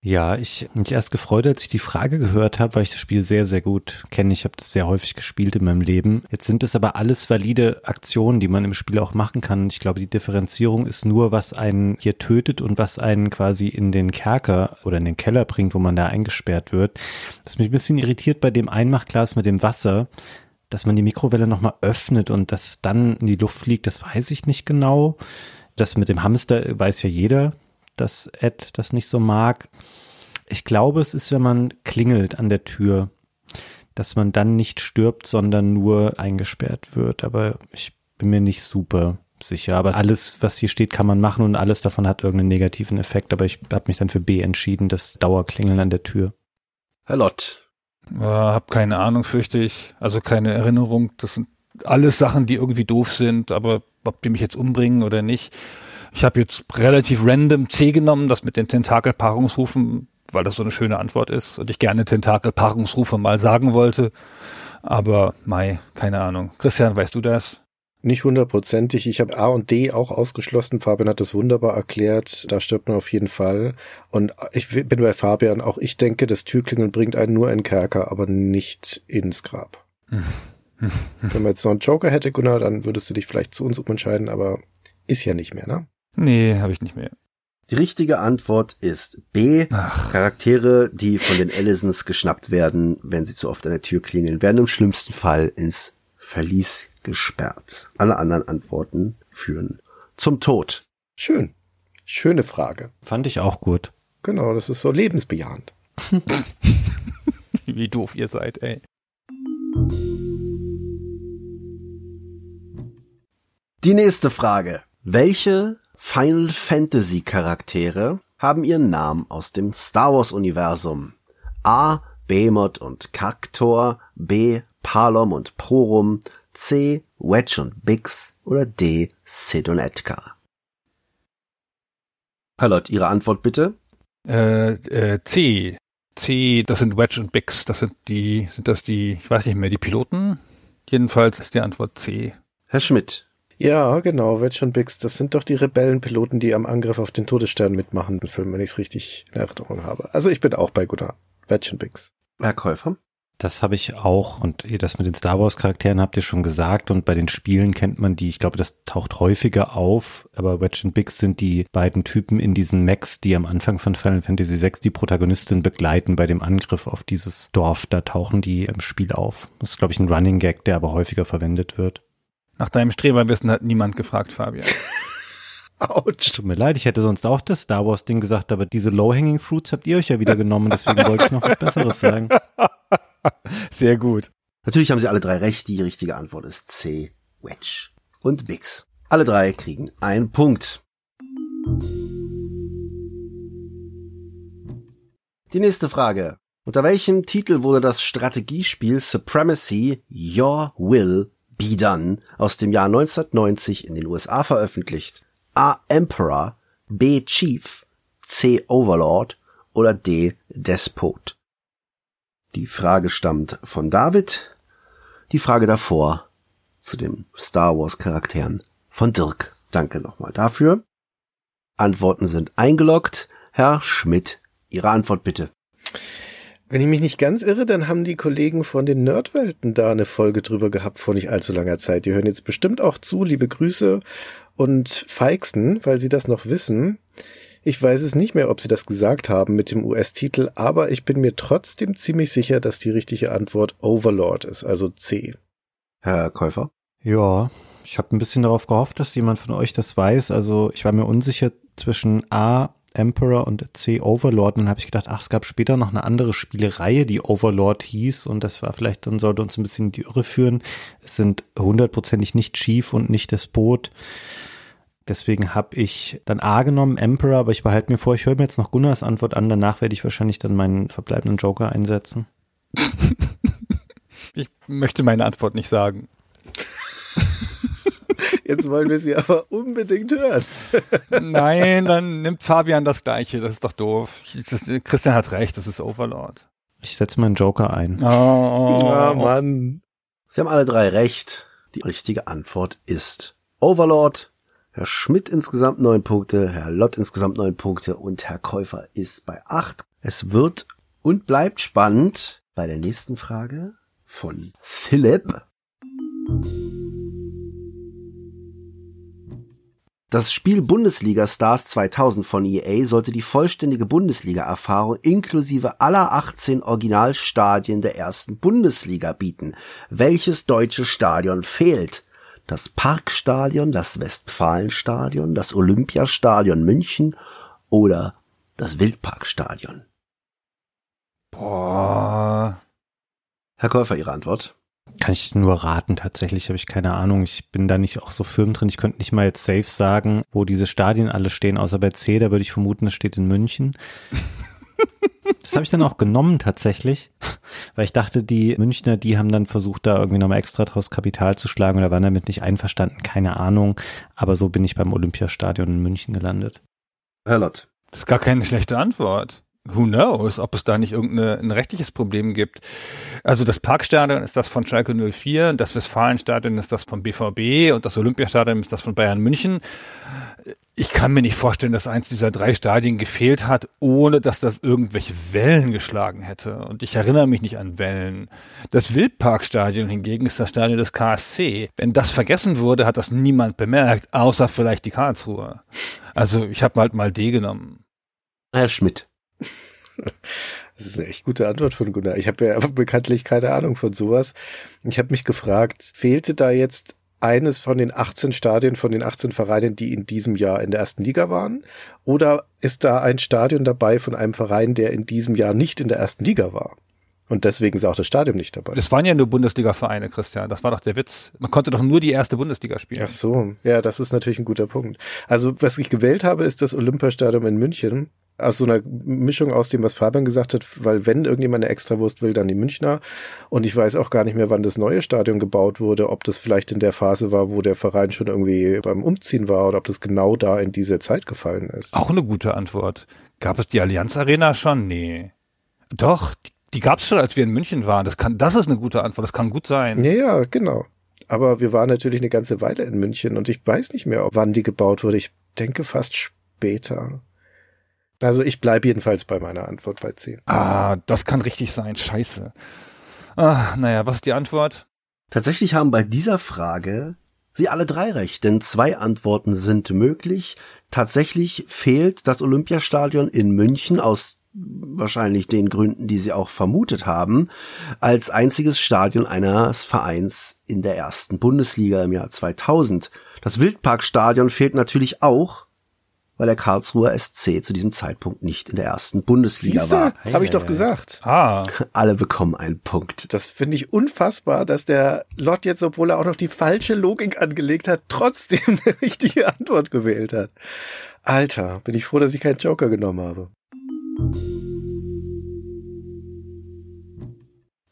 Ja, ich mich erst gefreut, als ich die Frage gehört habe, weil ich das Spiel sehr, sehr gut kenne. Ich habe das sehr häufig gespielt in meinem Leben. Jetzt sind es aber alles valide Aktionen, die man im Spiel auch machen kann. Ich glaube, die Differenzierung ist nur, was einen hier tötet und was einen quasi in den Kerker oder in den Keller bringt, wo man da eingesperrt wird. Das mich ein bisschen irritiert bei dem Einmachglas mit dem Wasser, dass man die Mikrowelle nochmal öffnet und dass es dann in die Luft fliegt, das weiß ich nicht genau. Das mit dem Hamster weiß ja jeder, dass Ed das nicht so mag. Ich glaube, es ist, wenn man klingelt an der Tür, dass man dann nicht stirbt, sondern nur eingesperrt wird. Aber ich bin mir nicht super sicher. Aber alles, was hier steht, kann man machen und alles davon hat irgendeinen negativen Effekt. Aber ich habe mich dann für B entschieden, das Dauerklingeln an der Tür. Herr Lott. Äh, hab keine Ahnung, fürchte ich. Also keine Erinnerung. Das sind alles Sachen, die irgendwie doof sind, aber ob die mich jetzt umbringen oder nicht. Ich habe jetzt relativ random C genommen, das mit den Tentakelpaarungsrufen, weil das so eine schöne Antwort ist und ich gerne Tentakelpaarungsrufe mal sagen wollte. Aber Mai, keine Ahnung. Christian, weißt du das? Nicht hundertprozentig. Ich habe A und D auch ausgeschlossen. Fabian hat das wunderbar erklärt. Da stirbt man auf jeden Fall. Und ich bin bei Fabian. Auch ich denke, das Türklingeln bringt einen nur in den Kerker, aber nicht ins Grab. Wenn man jetzt noch einen Joker hätte, Gunnar, dann würdest du dich vielleicht zu uns umentscheiden, aber ist ja nicht mehr, ne? Nee, habe ich nicht mehr. Die richtige Antwort ist B. Ach. Charaktere, die von den Ellisons geschnappt werden, wenn sie zu oft an der Tür klingeln, werden im schlimmsten Fall ins Verlies gesperrt. Alle anderen Antworten führen zum Tod. Schön. Schöne Frage. Fand ich auch gut. Genau, das ist so lebensbejahend. Wie doof ihr seid, ey. Die nächste Frage. Welche Final Fantasy Charaktere haben ihren Namen aus dem Star Wars Universum? A. Behemoth und Cactor, B. Palom und Porum, C. Wedge und Bix oder D. Sid und Edgar? Herr Lott, Ihre Antwort bitte. Äh, äh, C. C, das sind Wedge und Bix. Das sind die, sind das die, ich weiß nicht mehr, die Piloten? Jedenfalls ist die Antwort C. Herr Schmidt. Ja, genau, Wedge und Bix, das sind doch die Rebellenpiloten, die am Angriff auf den Todesstern mitmachen, im Film, wenn ich es richtig in Erinnerung habe. Also ich bin auch bei Gunnar. Wedge und Bix. Herr Käufer? Das habe ich auch und ihr das mit den Star Wars Charakteren habt ihr schon gesagt und bei den Spielen kennt man die, ich glaube, das taucht häufiger auf, aber Wedge und Bix sind die beiden Typen in diesen Mechs, die am Anfang von Final Fantasy VI die Protagonistin begleiten bei dem Angriff auf dieses Dorf, da tauchen die im Spiel auf. Das ist glaube ich ein Running Gag, der aber häufiger verwendet wird. Nach deinem Streberwissen hat niemand gefragt, Fabian. Autsch. Tut mir leid, ich hätte sonst auch das Star Wars Ding gesagt, aber diese Low-Hanging Fruits habt ihr euch ja wieder genommen, deswegen wollte ich noch was Besseres sagen. Sehr gut. Natürlich haben sie alle drei recht. Die richtige Antwort ist C. Wedge und Bix. Alle drei kriegen einen Punkt. Die nächste Frage. Unter welchem Titel wurde das Strategiespiel Supremacy Your Will Be Done aus dem Jahr 1990 in den USA veröffentlicht? A. Emperor, B. Chief, C. Overlord oder D. Despot? Die Frage stammt von David. Die Frage davor zu den Star Wars Charakteren von Dirk. Danke nochmal dafür. Antworten sind eingeloggt. Herr Schmidt, Ihre Antwort bitte. Wenn ich mich nicht ganz irre, dann haben die Kollegen von den Nerdwelten da eine Folge drüber gehabt vor nicht allzu langer Zeit. Die hören jetzt bestimmt auch zu. Liebe Grüße und feixen, weil sie das noch wissen. Ich weiß es nicht mehr, ob sie das gesagt haben mit dem US-Titel, aber ich bin mir trotzdem ziemlich sicher, dass die richtige Antwort Overlord ist, also C. Herr Käufer? Ja, ich habe ein bisschen darauf gehofft, dass jemand von euch das weiß. Also ich war mir unsicher zwischen A, Emperor und C, Overlord. Und dann habe ich gedacht, ach, es gab später noch eine andere Spielereihe, die Overlord hieß. Und das war vielleicht, dann sollte uns ein bisschen in die Irre führen. Es sind hundertprozentig nicht Chief und nicht Despot. Deswegen habe ich dann A genommen, Emperor, aber ich behalte mir vor, ich höre mir jetzt noch Gunnars Antwort an. Danach werde ich wahrscheinlich dann meinen verbleibenden Joker einsetzen. Ich möchte meine Antwort nicht sagen. Jetzt wollen wir sie aber unbedingt hören. Nein, dann nimmt Fabian das gleiche. Das ist doch doof. Das, Christian hat recht, das ist Overlord. Ich setze meinen Joker ein. Oh, oh, oh. Mann. Sie haben alle drei recht. Die richtige Antwort ist Overlord. Herr Schmidt insgesamt neun Punkte, Herr Lott insgesamt neun Punkte und Herr Käufer ist bei acht. Es wird und bleibt spannend bei der nächsten Frage von Philipp. Das Spiel Bundesliga Stars 2000 von EA sollte die vollständige Bundesliga-Erfahrung inklusive aller 18 Originalstadien der ersten Bundesliga bieten. Welches deutsche Stadion fehlt? Das Parkstadion, das Westfalenstadion, das Olympiastadion München oder das Wildparkstadion? Boah. Herr Käufer, Ihre Antwort? Kann ich nur raten, tatsächlich habe ich keine Ahnung. Ich bin da nicht auch so firm drin. Ich könnte nicht mal jetzt safe sagen, wo diese Stadien alle stehen, außer bei C, da würde ich vermuten, es steht in München. Das habe ich dann auch genommen tatsächlich, weil ich dachte, die Münchner, die haben dann versucht, da irgendwie nochmal extra draus Kapital zu schlagen oder waren damit nicht einverstanden, keine Ahnung. Aber so bin ich beim Olympiastadion in München gelandet. Herr Lott. Das ist gar keine schlechte Antwort. Who knows, ob es da nicht irgendein ein rechtliches Problem gibt. Also das Parkstadion ist das von Schalke 04, das Westfalenstadion ist das vom BVB und das Olympiastadion ist das von Bayern München. Ich kann mir nicht vorstellen, dass eins dieser drei Stadien gefehlt hat, ohne dass das irgendwelche Wellen geschlagen hätte. Und ich erinnere mich nicht an Wellen. Das Wildparkstadion hingegen ist das Stadion des KSC. Wenn das vergessen wurde, hat das niemand bemerkt, außer vielleicht die Karlsruhe. Also ich habe halt mal D genommen. Herr Schmidt. Das ist eine echt gute Antwort von Gunnar. Ich habe ja bekanntlich keine Ahnung von sowas. Ich habe mich gefragt, fehlte da jetzt eines von den 18 Stadien, von den 18 Vereinen, die in diesem Jahr in der ersten Liga waren? Oder ist da ein Stadion dabei von einem Verein, der in diesem Jahr nicht in der ersten Liga war? Und deswegen ist auch das Stadion nicht dabei. Das waren ja nur Bundesliga-Vereine, Christian. Das war doch der Witz. Man konnte doch nur die erste Bundesliga spielen. Ach so, ja, das ist natürlich ein guter Punkt. Also, was ich gewählt habe, ist das Olympiastadion in München. Aus so einer Mischung aus dem, was Fabian gesagt hat, weil wenn irgendjemand eine Extrawurst will, dann die Münchner. Und ich weiß auch gar nicht mehr, wann das neue Stadion gebaut wurde, ob das vielleicht in der Phase war, wo der Verein schon irgendwie beim Umziehen war oder ob das genau da in diese Zeit gefallen ist. Auch eine gute Antwort. Gab es die Allianz Arena schon? Nee. Doch, die, die gab es schon, als wir in München waren. Das kann, das ist eine gute Antwort. Das kann gut sein. Ja, ja, genau. aber wir waren natürlich eine ganze Weile in München und ich weiß nicht mehr, wann die gebaut wurde. Ich denke fast später. Also ich bleibe jedenfalls bei meiner Antwort bei C. Ah, das kann richtig sein. Scheiße. Ah, naja, was ist die Antwort? Tatsächlich haben bei dieser Frage Sie alle drei recht, denn zwei Antworten sind möglich. Tatsächlich fehlt das Olympiastadion in München aus wahrscheinlich den Gründen, die Sie auch vermutet haben, als einziges Stadion eines Vereins in der ersten Bundesliga im Jahr 2000. Das Wildparkstadion fehlt natürlich auch, weil der Karlsruher SC zu diesem Zeitpunkt nicht in der ersten Bundesliga Siehste? war. Habe ich doch gesagt. Ah, Alle bekommen einen Punkt. Das finde ich unfassbar, dass der Lott jetzt, obwohl er auch noch die falsche Logik angelegt hat, trotzdem eine richtige Antwort gewählt hat. Alter, bin ich froh, dass ich keinen Joker genommen habe.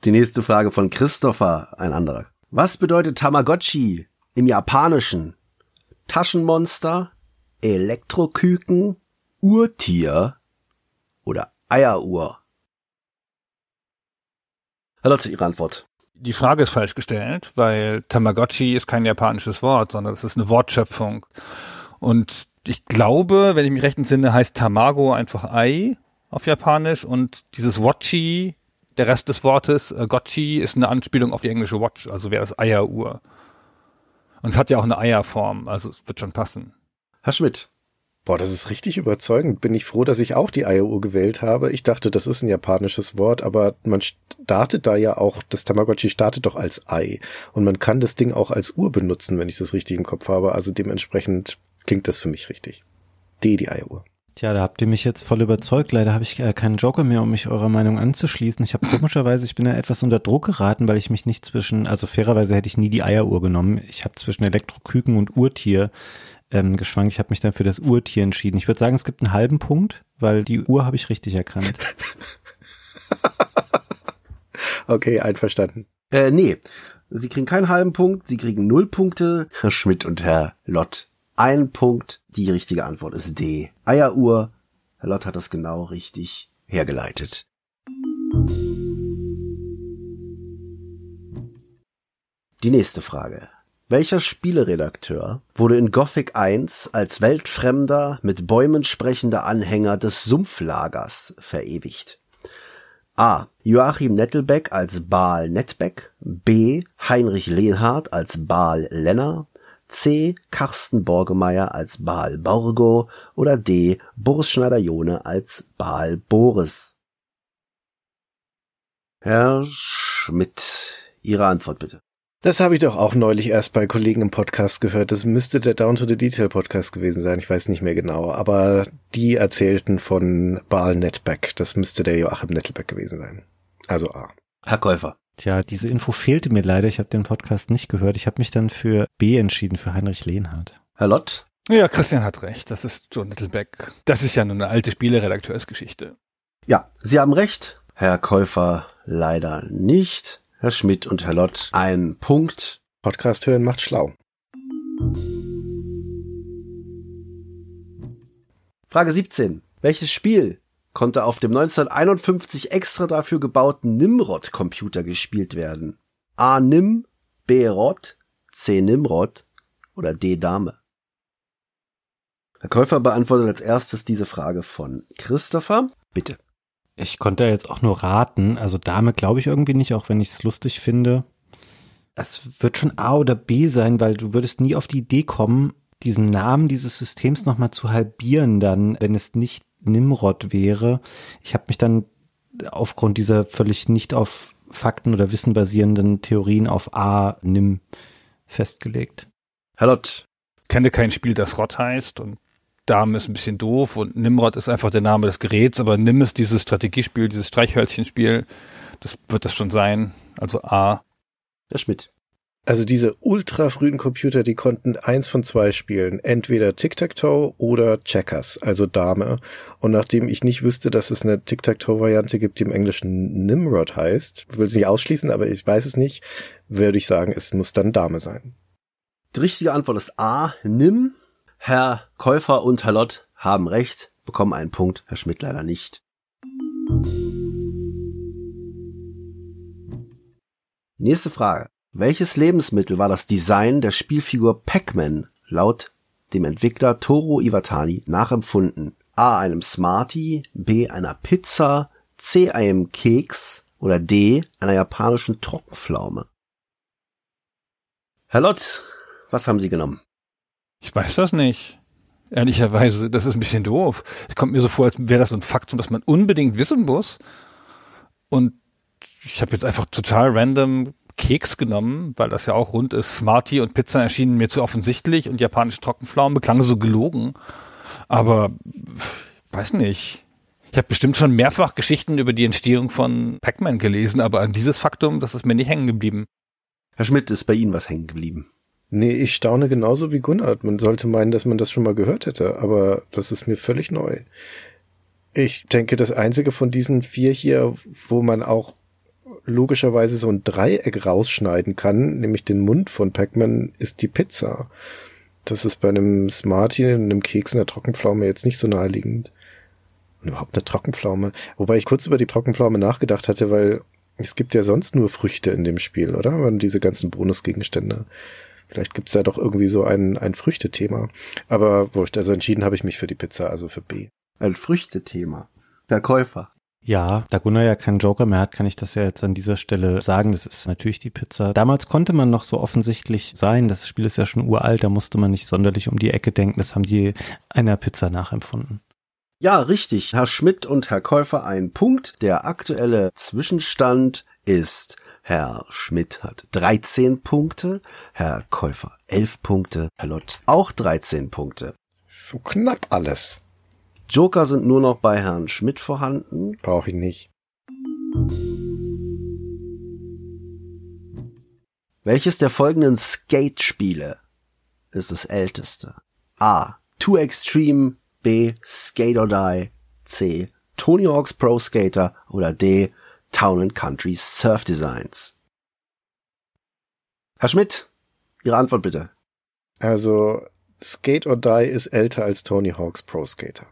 Die nächste Frage von Christopher, ein anderer. Was bedeutet Tamagotchi im Japanischen? Taschenmonster, Elektroküken, Urtier oder Eieruhr? Herr Lotze, Ihre Antwort. die Frage ist falsch gestellt, weil Tamagotchi ist kein japanisches Wort, sondern es ist eine Wortschöpfung. Und ich glaube, wenn ich mich recht entsinne, heißt Tamago einfach Ei auf Japanisch und dieses Watchi, der Rest des Wortes, äh, Gotchi, ist eine Anspielung auf die englische Watch, also wäre es Eieruhr. Und es hat ja auch eine Eierform, also es wird schon passen. Herr Schmidt. Boah, das ist richtig überzeugend. Bin ich froh, dass ich auch die Eieruhr gewählt habe. Ich dachte, das ist ein japanisches Wort, aber man startet da ja auch, das Tamagotchi startet doch als Ei. Und man kann das Ding auch als Uhr benutzen, wenn ich das richtig im Kopf habe. Also dementsprechend klingt das für mich richtig. D, die Eieruhr. Tja, da habt ihr mich jetzt voll überzeugt. Leider habe ich äh, keinen Joker mehr, um mich eurer Meinung anzuschließen. Ich habe komischerweise, ich bin da etwas unter Druck geraten, weil ich mich nicht zwischen, also fairerweise hätte ich nie die Eieruhr genommen. Ich habe zwischen Elektroküken und Urtier ähm, geschwankt. Ich habe mich dann für das Urtier entschieden. Ich würde sagen, es gibt einen halben Punkt, weil die Uhr habe ich richtig erkannt. Okay, einverstanden. Äh, nee. Sie kriegen keinen halben Punkt, Sie kriegen null Punkte. Herr Schmidt und Herr Lott. Ein Punkt. Die richtige Antwort ist D. Eieruhr. Herr Lott hat das genau richtig hergeleitet. Die nächste Frage. Welcher Spieleredakteur wurde in Gothic 1 als weltfremder, mit Bäumen sprechender Anhänger des Sumpflagers verewigt? A. Joachim Nettelbeck als Baal Nettbeck, B. Heinrich Lehnhardt als Baal Lenner, C. Carsten Borgemeier als Baal Borgo oder D. Boris Schneider-Jone als Baal Boris. Herr Schmidt, Ihre Antwort bitte. Das habe ich doch auch neulich erst bei Kollegen im Podcast gehört. Das müsste der Down to the Detail Podcast gewesen sein. Ich weiß nicht mehr genau. Aber die erzählten von Baal Netbeck. Das müsste der Joachim Nettelbeck gewesen sein. Also A. Herr Käufer. Tja, diese Info fehlte mir leider. Ich habe den Podcast nicht gehört. Ich habe mich dann für B entschieden, für Heinrich Lehnhardt. Herr Lott. Ja, Christian hat recht, das ist John Littleback. Das ist ja nur eine alte Spieleredakteursgeschichte. Ja, Sie haben recht. Herr Käufer leider nicht. Herr Schmidt und Herr Lott ein Punkt. Podcast hören macht schlau. Frage 17. Welches Spiel konnte auf dem 1951 extra dafür gebauten Nimrod-Computer gespielt werden? A. Nim, B. Rod, C. Nimrod oder D. Dame? Herr Käufer beantwortet als erstes diese Frage von Christopher. Bitte. Ich konnte ja jetzt auch nur raten. Also Dame glaube ich irgendwie nicht, auch wenn ich es lustig finde. Es wird schon A oder B sein, weil du würdest nie auf die Idee kommen, diesen Namen dieses Systems nochmal zu halbieren dann, wenn es nicht Nimrod wäre. Ich habe mich dann aufgrund dieser völlig nicht auf Fakten oder Wissen basierenden Theorien auf A, Nim festgelegt. Herr Lott. Kenne kein Spiel, das Rott heißt und Dame ist ein bisschen doof und Nimrod ist einfach der Name des Geräts, aber Nim ist dieses Strategiespiel, dieses Streichhölzchenspiel. Das wird das schon sein. Also A. Herr Schmidt. Also diese ultra frühen Computer, die konnten eins von zwei spielen. Entweder Tic-Tac-Toe oder Checkers, also Dame. Und nachdem ich nicht wüsste, dass es eine Tic-Tac-Toe-Variante gibt, die im Englischen Nimrod heißt, will es nicht ausschließen, aber ich weiß es nicht, würde ich sagen, es muss dann Dame sein. Die richtige Antwort ist A. Nim. Herr Käufer und Herr Lott haben recht, bekommen einen Punkt, Herr Schmidt leider nicht. Nächste Frage. Welches Lebensmittel war das Design der Spielfigur Pac-Man laut dem Entwickler Toro Iwatani nachempfunden? A. einem Smartie, B. einer Pizza, C. einem Keks oder D. einer japanischen Trockenpflaume? Herr Lott, was haben Sie genommen? Ich weiß das nicht. Ehrlicherweise, das ist ein bisschen doof. Es kommt mir so vor, als wäre das so ein Faktum, das man unbedingt wissen muss. Und ich habe jetzt einfach total random Keks genommen, weil das ja auch rund ist. Smartie und Pizza erschienen mir zu offensichtlich und japanische Trockenpflaumen beklangen so gelogen. Aber weiß nicht. Ich habe bestimmt schon mehrfach Geschichten über die Entstehung von Pac-Man gelesen, aber an dieses Faktum, das ist mir nicht hängen geblieben. Herr Schmidt, ist bei Ihnen was hängen geblieben? Nee, ich staune genauso wie Gunnar. Man sollte meinen, dass man das schon mal gehört hätte, aber das ist mir völlig neu. Ich denke, das einzige von diesen vier hier, wo man auch logischerweise so ein Dreieck rausschneiden kann, nämlich den Mund von Pac-Man, ist die Pizza. Das ist bei einem Smartie, einem Keks und einer Trockenpflaume jetzt nicht so naheliegend. Und überhaupt eine Trockenpflaume. Wobei ich kurz über die Trockenpflaume nachgedacht hatte, weil es gibt ja sonst nur Früchte in dem Spiel, oder? Und diese ganzen Bonusgegenstände. Vielleicht gibt's ja doch irgendwie so ein, ein Früchtethema. Aber wurscht, also entschieden habe ich mich für die Pizza, also für B. Ein Früchtethema. Verkäufer. Ja, da Gunnar ja keinen Joker mehr hat, kann ich das ja jetzt an dieser Stelle sagen. Das ist natürlich die Pizza. Damals konnte man noch so offensichtlich sein. Das Spiel ist ja schon uralt, da musste man nicht sonderlich um die Ecke denken. Das haben die einer Pizza nachempfunden. Ja, richtig. Herr Schmidt und Herr Käufer ein Punkt. Der aktuelle Zwischenstand ist Herr Schmidt hat 13 Punkte, Herr Käufer 11 Punkte, Herr Lott auch 13 Punkte. So knapp alles. Joker sind nur noch bei Herrn Schmidt vorhanden. Brauche ich nicht. Welches der folgenden Skate-Spiele ist das älteste? A. Too Extreme, B. Skate or Die, C. Tony Hawk's Pro Skater oder D. Town and Country Surf Designs. Herr Schmidt, Ihre Antwort bitte. Also, Skate or Die ist älter als Tony Hawk's Pro Skater.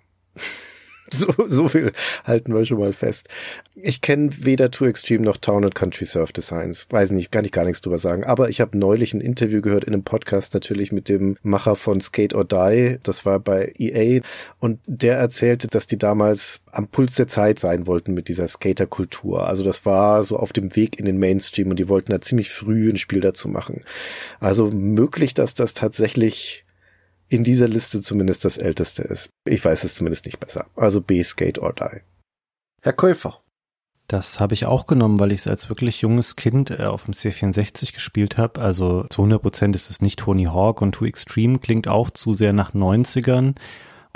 So, so viel halten wir schon mal fest. Ich kenne weder Too Extreme noch Town and Country Surf Designs. Weiß nicht, kann ich gar nichts drüber sagen. Aber ich habe neulich ein Interview gehört in einem Podcast natürlich mit dem Macher von Skate or Die. Das war bei EA. Und der erzählte, dass die damals am Puls der Zeit sein wollten mit dieser Skaterkultur. Also das war so auf dem Weg in den Mainstream und die wollten da ziemlich früh ein Spiel dazu machen. Also möglich, dass das tatsächlich in dieser Liste zumindest das älteste ist. Ich weiß es zumindest nicht besser. Also B, Skate or Die. Herr Käufer. Das habe ich auch genommen, weil ich es als wirklich junges Kind äh, auf dem C64 gespielt habe. Also zu 100 Prozent ist es nicht Tony Hawk und Too Extreme klingt auch zu sehr nach 90ern.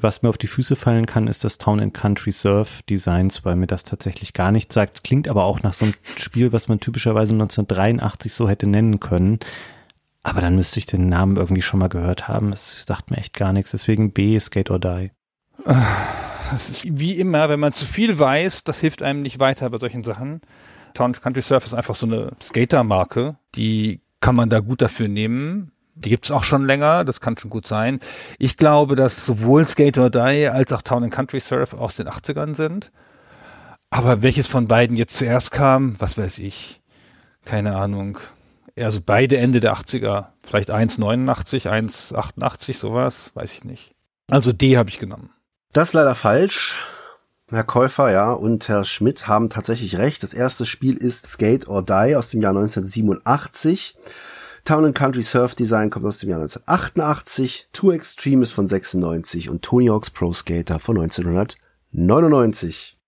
Was mir auf die Füße fallen kann, ist das Town and Country Surf Designs, weil mir das tatsächlich gar nichts sagt. Es klingt aber auch nach so einem Spiel, was man typischerweise 1983 so hätte nennen können. Aber dann müsste ich den Namen irgendwie schon mal gehört haben. Es sagt mir echt gar nichts. Deswegen B, Skate or Die. Das ist wie immer, wenn man zu viel weiß, das hilft einem nicht weiter bei solchen Sachen. Town Country Surf ist einfach so eine Skater-Marke. Die kann man da gut dafür nehmen. Die gibt's auch schon länger, das kann schon gut sein. Ich glaube, dass sowohl Skate or Die als auch Town and Country Surf aus den 80ern sind. Aber welches von beiden jetzt zuerst kam, was weiß ich. Keine Ahnung also beide Ende der 80er. Vielleicht 1,89, 1,88, sowas, weiß ich nicht. Also D habe ich genommen. Das ist leider falsch. Herr Käufer, ja, und Herr Schmidt haben tatsächlich recht. Das erste Spiel ist Skate or Die aus dem Jahr 1987. Town and Country Surf Design kommt aus dem Jahr 1988. Tour Extreme ist von 96 und Tony Hawk's Pro Skater von 1999.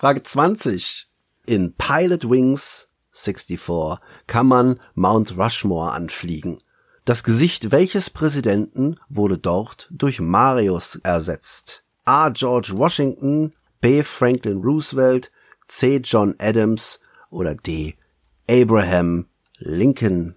Frage 20. In Pilot Wings 64 kann man Mount Rushmore anfliegen. Das Gesicht welches Präsidenten wurde dort durch Marius ersetzt? A. George Washington, B. Franklin Roosevelt, C. John Adams oder D. Abraham Lincoln?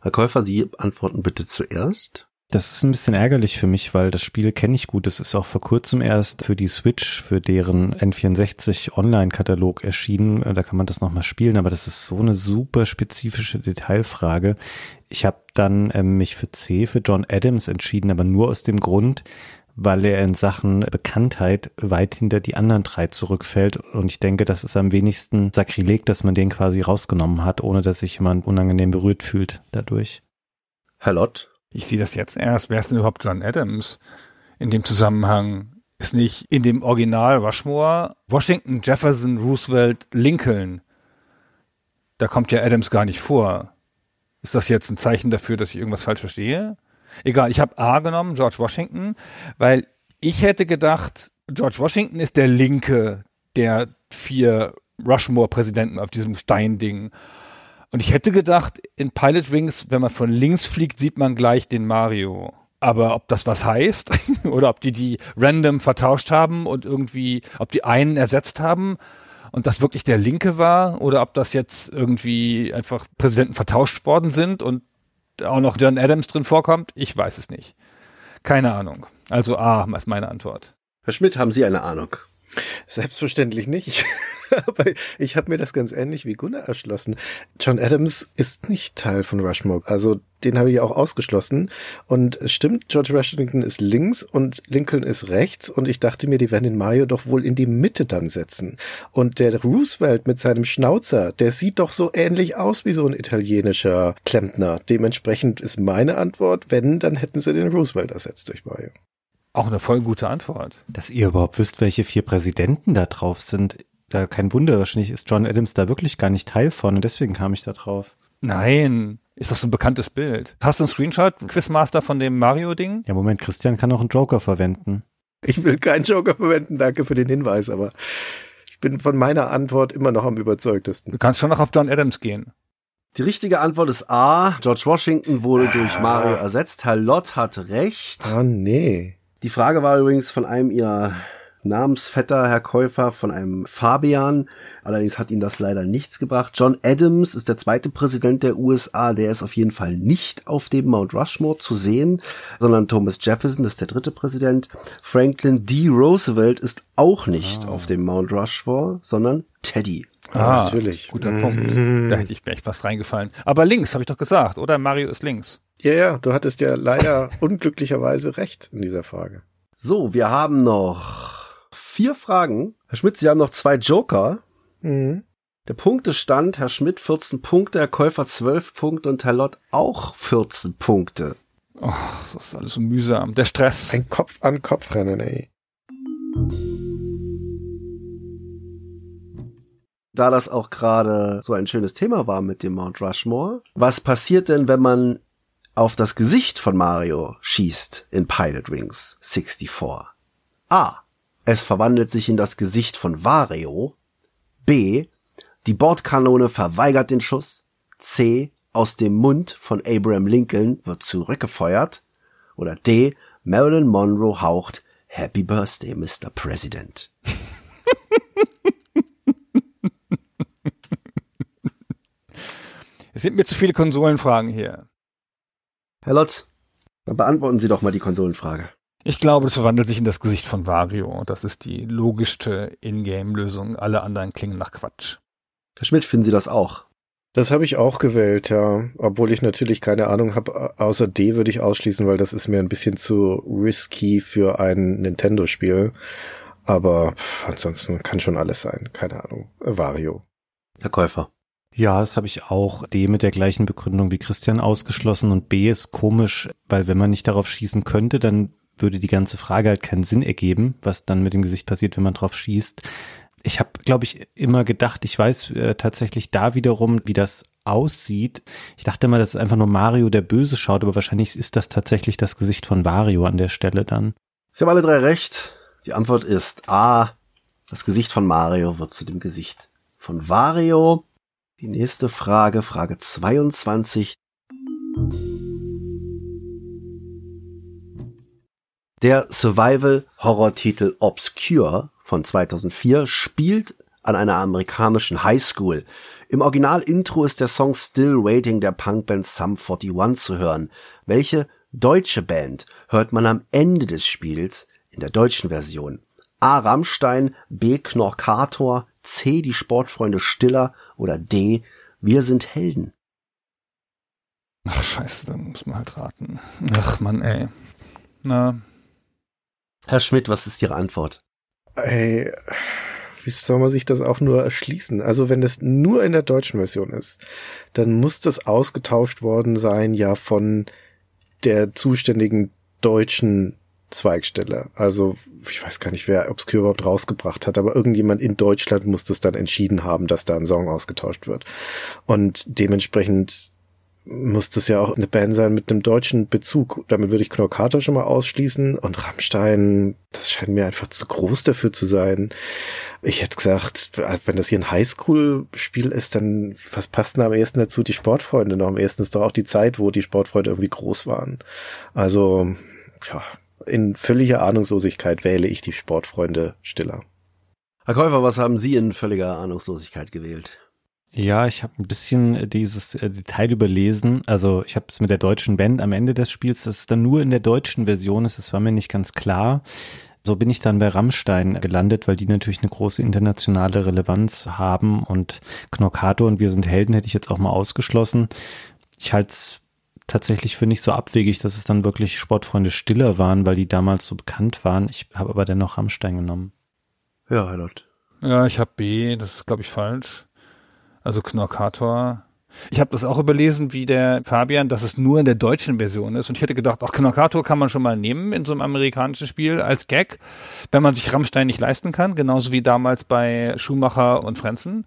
Herr Käufer, Sie antworten bitte zuerst. Das ist ein bisschen ärgerlich für mich, weil das Spiel kenne ich gut. Es ist auch vor kurzem erst für die Switch, für deren N64 Online-Katalog erschienen. Da kann man das nochmal spielen, aber das ist so eine super spezifische Detailfrage. Ich habe dann ähm, mich für C, für John Adams entschieden, aber nur aus dem Grund, weil er in Sachen Bekanntheit weit hinter die anderen drei zurückfällt. Und ich denke, das ist am wenigsten Sakrileg, dass man den quasi rausgenommen hat, ohne dass sich jemand unangenehm berührt fühlt dadurch. Herr Lott? Ich sehe das jetzt erst. Wer ist denn überhaupt John Adams in dem Zusammenhang? Ist nicht in dem Original Rushmore Washington, Jefferson, Roosevelt, Lincoln. Da kommt ja Adams gar nicht vor. Ist das jetzt ein Zeichen dafür, dass ich irgendwas falsch verstehe? Egal, ich habe A genommen, George Washington, weil ich hätte gedacht, George Washington ist der Linke der vier Rushmore-Präsidenten auf diesem Steinding. Und ich hätte gedacht, in Pilot Wings, wenn man von links fliegt, sieht man gleich den Mario. Aber ob das was heißt oder ob die die random vertauscht haben und irgendwie, ob die einen ersetzt haben und das wirklich der Linke war oder ob das jetzt irgendwie einfach Präsidenten vertauscht worden sind und auch noch John Adams drin vorkommt, ich weiß es nicht. Keine Ahnung. Also A ist meine Antwort. Herr Schmidt, haben Sie eine Ahnung? Selbstverständlich nicht. Aber ich habe mir das ganz ähnlich wie Gunnar erschlossen. John Adams ist nicht Teil von Rushmore. Also den habe ich auch ausgeschlossen. Und es stimmt, George Washington ist links und Lincoln ist rechts. Und ich dachte mir, die werden den Mario doch wohl in die Mitte dann setzen. Und der Roosevelt mit seinem Schnauzer, der sieht doch so ähnlich aus wie so ein italienischer Klempner. Dementsprechend ist meine Antwort, wenn, dann hätten sie den Roosevelt ersetzt durch Mario. Auch eine voll gute Antwort. Dass ihr überhaupt wisst, welche vier Präsidenten da drauf sind, da kein Wunder, wahrscheinlich ist John Adams da wirklich gar nicht Teil von und deswegen kam ich da drauf. Nein, ist doch so ein bekanntes Bild. Hast du einen Screenshot, Quizmaster von dem Mario-Ding? Ja, Moment, Christian kann auch einen Joker verwenden. Ich will keinen Joker verwenden, danke für den Hinweis, aber ich bin von meiner Antwort immer noch am überzeugtesten. Du kannst schon noch auf John Adams gehen. Die richtige Antwort ist A. George Washington wurde durch Mario ersetzt. Herr Lott hat recht. Ah, nee. Die Frage war übrigens von einem ihrer Namensvetter, Herr Käufer, von einem Fabian. Allerdings hat ihn das leider nichts gebracht. John Adams ist der zweite Präsident der USA. Der ist auf jeden Fall nicht auf dem Mount Rushmore zu sehen, sondern Thomas Jefferson ist der dritte Präsident. Franklin D. Roosevelt ist auch nicht Ah. auf dem Mount Rushmore, sondern Teddy. Ah, natürlich. Guter Punkt. Da hätte ich mir echt was reingefallen. Aber links, habe ich doch gesagt, oder? Mario ist links. Ja, ja, du hattest ja leider unglücklicherweise recht in dieser Frage. So, wir haben noch vier Fragen. Herr Schmidt, Sie haben noch zwei Joker. Mhm. Der Punktestand, Herr Schmidt 14 Punkte, Herr Käufer 12 Punkte und Herr Lott auch 14 Punkte. Oh, das ist alles so mühsam. Der Stress. Ein Kopf-an-Kopf-Rennen, ey. Da das auch gerade so ein schönes Thema war mit dem Mount Rushmore, was passiert denn, wenn man auf das Gesicht von Mario schießt in Pilot Wings 64? A. Es verwandelt sich in das Gesicht von Wario. B. Die Bordkanone verweigert den Schuss. C. Aus dem Mund von Abraham Lincoln wird zurückgefeuert. Oder D. Marilyn Monroe haucht Happy Birthday, Mr. President. Es sind mir zu viele Konsolenfragen hier. Herr Lotz, dann beantworten Sie doch mal die Konsolenfrage. Ich glaube, das verwandelt sich in das Gesicht von Wario. Das ist die logischste Ingame-Lösung. Alle anderen klingen nach Quatsch. Herr Schmidt, finden Sie das auch? Das habe ich auch gewählt, ja. Obwohl ich natürlich keine Ahnung habe. Außer D würde ich ausschließen, weil das ist mir ein bisschen zu risky für ein Nintendo-Spiel. Aber pff, ansonsten kann schon alles sein. Keine Ahnung. Wario. Herr Käufer. Ja, das habe ich auch D mit der gleichen Begründung wie Christian ausgeschlossen und B ist komisch, weil wenn man nicht darauf schießen könnte, dann würde die ganze Frage halt keinen Sinn ergeben, was dann mit dem Gesicht passiert, wenn man drauf schießt. Ich habe, glaube ich, immer gedacht, ich weiß äh, tatsächlich da wiederum, wie das aussieht. Ich dachte immer, das ist einfach nur Mario, der böse schaut, aber wahrscheinlich ist das tatsächlich das Gesicht von Wario an der Stelle dann. Sie haben alle drei recht. Die Antwort ist A. Das Gesicht von Mario wird zu dem Gesicht von Wario. Die nächste Frage, Frage 22. Der Survival-Horror-Titel Obscure von 2004 spielt an einer amerikanischen Highschool. Im Original-Intro ist der Song Still Waiting der Punkband Sum 41 zu hören. Welche deutsche Band hört man am Ende des Spiels in der deutschen Version? A. Rammstein, B. Knorkator, C. Die Sportfreunde Stiller oder D. Wir sind Helden. Ach, scheiße, dann muss man halt raten. Ach, Mann, ey. Na, Herr Schmidt, was ist Ihre Antwort? Ey, wie soll man sich das auch nur erschließen? Also wenn das nur in der deutschen Version ist, dann muss das ausgetauscht worden sein ja von der zuständigen deutschen Zweigstelle. Also ich weiß gar nicht, wer Obscure überhaupt rausgebracht hat, aber irgendjemand in Deutschland muss das dann entschieden haben, dass da ein Song ausgetauscht wird. Und dementsprechend muss das ja auch eine Band sein mit einem deutschen Bezug. Damit würde ich Knorkator schon mal ausschließen. Und Rammstein, das scheint mir einfach zu groß dafür zu sein. Ich hätte gesagt, wenn das hier ein Highschool-Spiel ist, dann was passt denn am ehesten dazu? Die Sportfreunde noch. Am ehesten ist doch auch die Zeit, wo die Sportfreunde irgendwie groß waren. Also, ja, in völliger Ahnungslosigkeit wähle ich die Sportfreunde stiller. Herr Käufer, was haben Sie in völliger Ahnungslosigkeit gewählt? Ja, ich habe ein bisschen dieses äh, Detail überlesen. Also ich habe es mit der deutschen Band am Ende des Spiels, dass es dann nur in der deutschen Version ist, das war mir nicht ganz klar. So bin ich dann bei Rammstein gelandet, weil die natürlich eine große internationale Relevanz haben und Knorkato und Wir sind Helden hätte ich jetzt auch mal ausgeschlossen. Ich halte es tatsächlich für nicht so abwegig, dass es dann wirklich Sportfreunde Stiller waren, weil die damals so bekannt waren. Ich habe aber dennoch Rammstein genommen. Ja, Herr Lott. Ja, ich habe B, das ist glaube ich falsch. Also Knorkator. Ich habe das auch überlesen, wie der Fabian, dass es nur in der deutschen Version ist. Und ich hätte gedacht, auch Knorkator kann man schon mal nehmen in so einem amerikanischen Spiel als Gag, wenn man sich Rammstein nicht leisten kann, genauso wie damals bei Schumacher und Frenzen.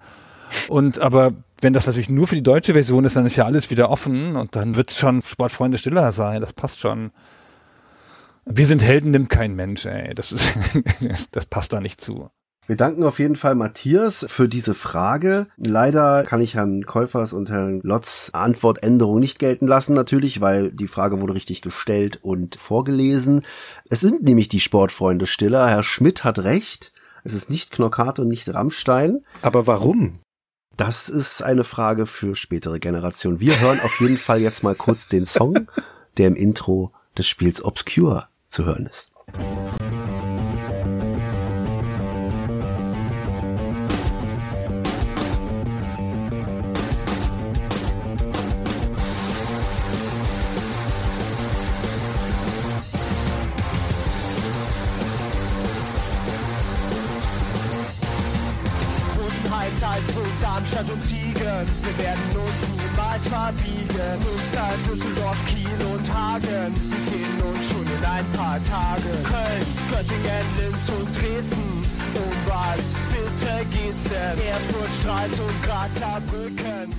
Und aber wenn das natürlich nur für die deutsche Version ist, dann ist ja alles wieder offen und dann wird es schon Sportfreunde stiller sein. Das passt schon. Wir sind Helden, nimmt kein Mensch, ey. Das ist, das passt da nicht zu. Wir danken auf jeden Fall Matthias für diese Frage. Leider kann ich Herrn Käufers und Herrn Lotz Antwortänderung nicht gelten lassen, natürlich, weil die Frage wurde richtig gestellt und vorgelesen. Es sind nämlich die Sportfreunde Stiller. Herr Schmidt hat recht. Es ist nicht Knockat und nicht Rammstein. Aber warum? Das ist eine Frage für spätere Generationen. Wir hören auf jeden Fall jetzt mal kurz den Song, der im Intro des Spiels Obscure zu hören ist. Darmstadt und Siegen. Wir werden uns niemals verbiegen. Münster, Düsseldorf, Kiel und Hagen. Wir sehen uns schon in ein paar Tagen. Köln, Göttingen, Linz und Dresden. Um was bitte geht's denn? Erfurt, Stralsund, Graz, Saarbrücken.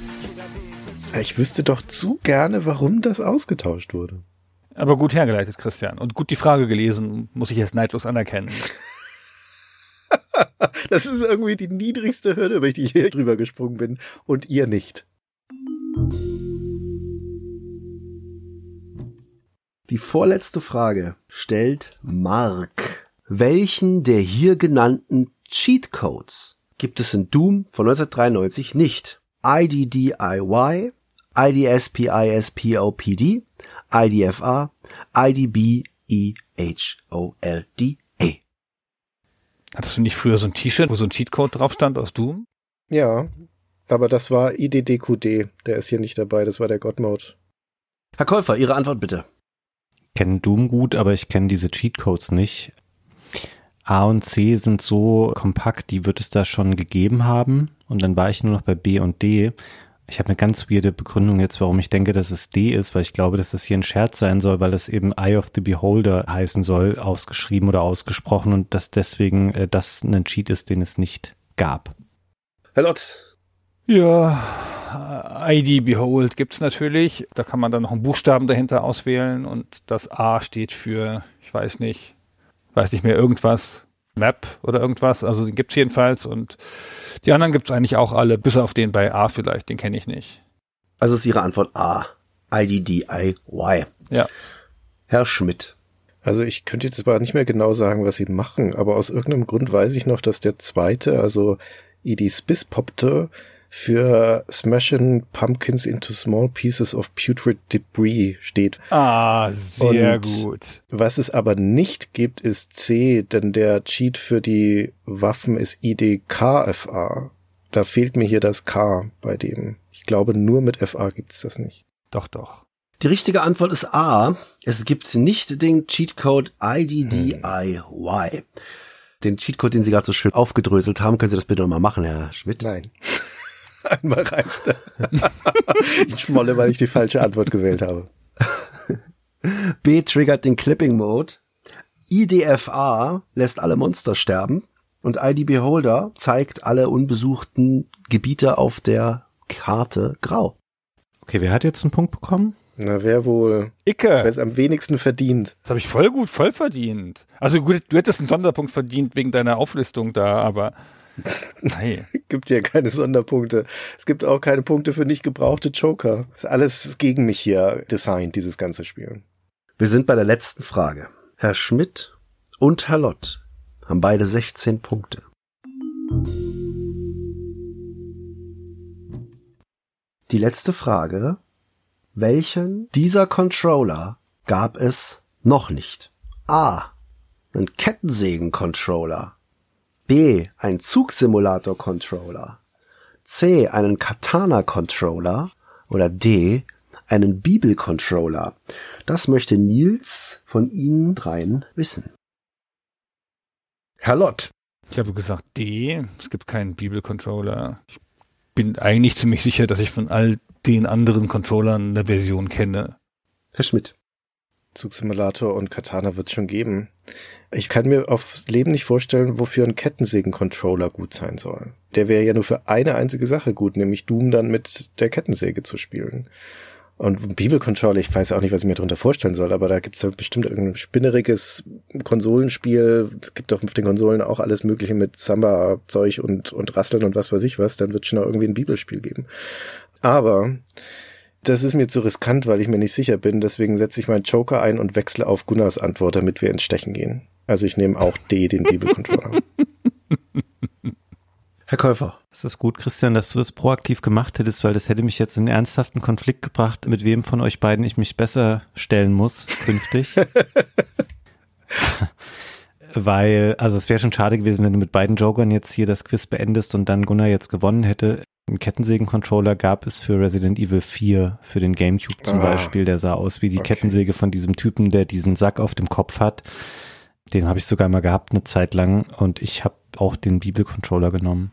Ich wüsste doch zu gerne, warum das ausgetauscht wurde. Aber gut hergeleitet, Christian. Und gut die Frage gelesen, muss ich jetzt neidlos anerkennen. Das ist irgendwie die niedrigste Hürde, über die ich hier drüber gesprungen bin und ihr nicht. Die vorletzte Frage stellt Mark. Welchen der hier genannten Cheatcodes gibt es in Doom von 1993 nicht? IDDIY, IDSPISPOPD, IDFA, IDBEHOLD. Hattest du nicht früher so ein T-Shirt, wo so ein Cheatcode drauf stand aus Doom? Ja, aber das war IDDQD. Der ist hier nicht dabei, das war der God-Mode. Herr Käufer, Ihre Antwort bitte. Ich kenne Doom gut, aber ich kenne diese Cheatcodes nicht. A und C sind so kompakt, die wird es da schon gegeben haben. Und dann war ich nur noch bei B und D. Ich habe eine ganz weirde Begründung jetzt, warum ich denke, dass es D ist, weil ich glaube, dass das hier ein Scherz sein soll, weil es eben Eye of the Beholder heißen soll, ausgeschrieben oder ausgesprochen und dass deswegen äh, das ein Cheat ist, den es nicht gab. Herr Lott. Ja, ID Behold gibt's natürlich. Da kann man dann noch einen Buchstaben dahinter auswählen und das A steht für, ich weiß nicht, weiß nicht mehr irgendwas, Map oder irgendwas. Also den gibt's jedenfalls und die anderen gibt's eigentlich auch alle, bis auf den bei A vielleicht, den kenne ich nicht. Also ist Ihre Antwort A. IDDIY. Ja. Herr Schmidt. Also ich könnte jetzt zwar nicht mehr genau sagen, was sie machen, aber aus irgendeinem Grund weiß ich noch, dass der zweite, also ID Spiss poppte, für Smashing Pumpkins into Small Pieces of Putrid Debris steht. Ah, sehr Und gut. Was es aber nicht gibt, ist C, denn der Cheat für die Waffen ist IDKFA. Da fehlt mir hier das K bei dem. Ich glaube, nur mit FA gibt's das nicht. Doch, doch. Die richtige Antwort ist A. Es gibt nicht den Cheatcode IDDIY. Den Cheatcode, den Sie gerade so schön aufgedröselt haben, können Sie das bitte nochmal machen, Herr Schmidt? Nein. Einmal reicht. ich schmolle, weil ich die falsche Antwort gewählt habe. B triggert den Clipping Mode. IDFA lässt alle Monster sterben. Und ID Beholder zeigt alle unbesuchten Gebiete auf der Karte grau. Okay, wer hat jetzt einen Punkt bekommen? Na, wer wohl? Wer Icke, es am wenigsten verdient? das habe ich voll gut, voll verdient. Also gut, du hättest einen Sonderpunkt verdient wegen deiner Auflistung da, aber nein. Gibt ja keine Sonderpunkte. Es gibt auch keine Punkte für nicht gebrauchte Joker. Ist alles gegen mich hier designt, dieses ganze Spiel. Wir sind bei der letzten Frage. Herr Schmidt und Herr Lott haben beide 16 Punkte. Die letzte Frage. Welchen dieser Controller gab es noch nicht? A. Ein Kettensägen-Controller. B. Ein Zugsimulator-Controller. C. Einen Katana-Controller. Oder D. Einen Bibel-Controller. Das möchte Nils von Ihnen dreien wissen. Herr Lott. Ich habe gesagt D, es gibt keinen Bibelcontroller. Ich bin eigentlich ziemlich sicher, dass ich von all den anderen Controllern eine Version kenne. Herr Schmidt. Zugsimulator und Katana wird schon geben. Ich kann mir aufs Leben nicht vorstellen, wofür ein Kettensägen-Controller gut sein soll. Der wäre ja nur für eine einzige Sache gut, nämlich Doom dann mit der Kettensäge zu spielen. Und Bibelcontroller, ich weiß auch nicht, was ich mir darunter vorstellen soll, aber da gibt es bestimmt irgendein spinneriges Konsolenspiel. Es gibt doch auf den Konsolen auch alles Mögliche mit Samba-Zeug und, und Rasseln und was weiß ich was. Dann wird schon auch irgendwie ein Bibelspiel geben. Aber das ist mir zu riskant, weil ich mir nicht sicher bin. Deswegen setze ich meinen Joker ein und wechsle auf Gunnars Antwort, damit wir ins Stechen gehen. Also ich nehme auch D, den Bibelcontroller. Herr Käufer. Es ist gut, Christian, dass du das proaktiv gemacht hättest, weil das hätte mich jetzt in einen ernsthaften Konflikt gebracht, mit wem von euch beiden ich mich besser stellen muss künftig. weil, also es wäre schon schade gewesen, wenn du mit beiden Jokern jetzt hier das Quiz beendest und dann Gunnar jetzt gewonnen hätte. Einen Kettensägen-Controller gab es für Resident Evil 4, für den Gamecube zum Ah. Beispiel. Der sah aus wie die Okay. Kettensäge von diesem Typen, der diesen Sack auf dem Kopf hat. Den habe ich sogar mal gehabt eine Zeit lang und ich habe auch den Bibel-Controller genommen.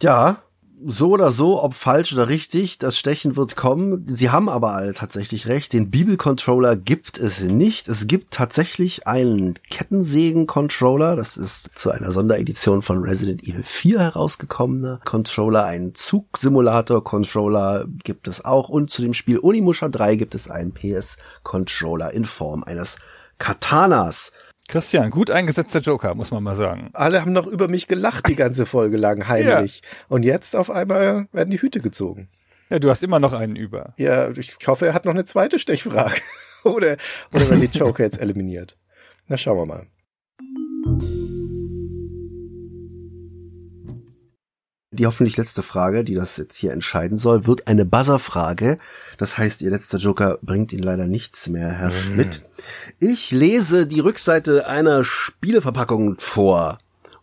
Ja, so oder so, ob falsch oder richtig, das Stechen wird kommen. Sie haben aber alle tatsächlich recht. Den Bibelcontroller gibt es nicht. Es gibt tatsächlich einen Kettensägen-Controller. Das ist zu einer Sonderedition von Resident Evil 4 herausgekommener Controller. Einen Zugsimulator-Controller gibt es auch. Und zu dem Spiel Onimusha 3 gibt es einen PS-Controller in Form eines Katanas. Christian, gut eingesetzter Joker, muss man mal sagen. Alle haben noch über mich gelacht die ganze Folge lang, heimlich. Und jetzt auf einmal werden die Hüte gezogen. Ja, du hast immer noch einen über. Ja, ich hoffe, er hat noch eine zweite Stechfrage. oder, oder werden die Joker jetzt eliminiert. Na, schauen wir mal. Die hoffentlich letzte Frage, die das jetzt hier entscheiden soll, wird eine Buzzer-Frage. Das heißt, Ihr letzter Joker bringt Ihnen leider nichts mehr, Herr Schmidt. Ich lese die Rückseite einer Spieleverpackung vor.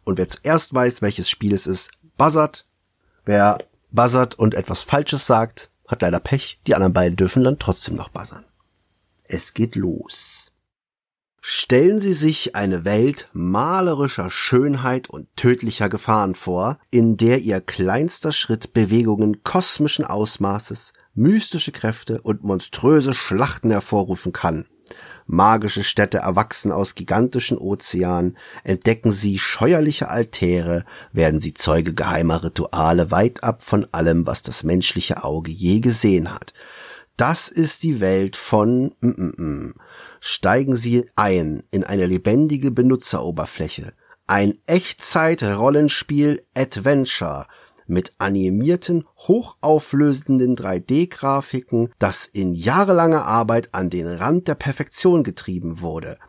Und wer zuerst weiß, welches Spiel es ist, buzzert. Wer buzzert und etwas Falsches sagt, hat leider Pech. Die anderen beiden dürfen dann trotzdem noch buzzern. Es geht los. Stellen Sie sich eine Welt malerischer Schönheit und tödlicher Gefahren vor, in der Ihr kleinster Schritt Bewegungen kosmischen Ausmaßes, mystische Kräfte und monströse Schlachten hervorrufen kann. Magische Städte erwachsen aus gigantischen Ozeanen, entdecken Sie scheuerliche Altäre, werden Sie Zeuge geheimer Rituale weit ab von allem, was das menschliche Auge je gesehen hat. Das ist die Welt von mm, mm, mm. Steigen Sie ein in eine lebendige Benutzeroberfläche. Ein Echtzeit-Rollenspiel Adventure mit animierten, hochauflösenden 3D-Grafiken, das in jahrelanger Arbeit an den Rand der Perfektion getrieben wurde.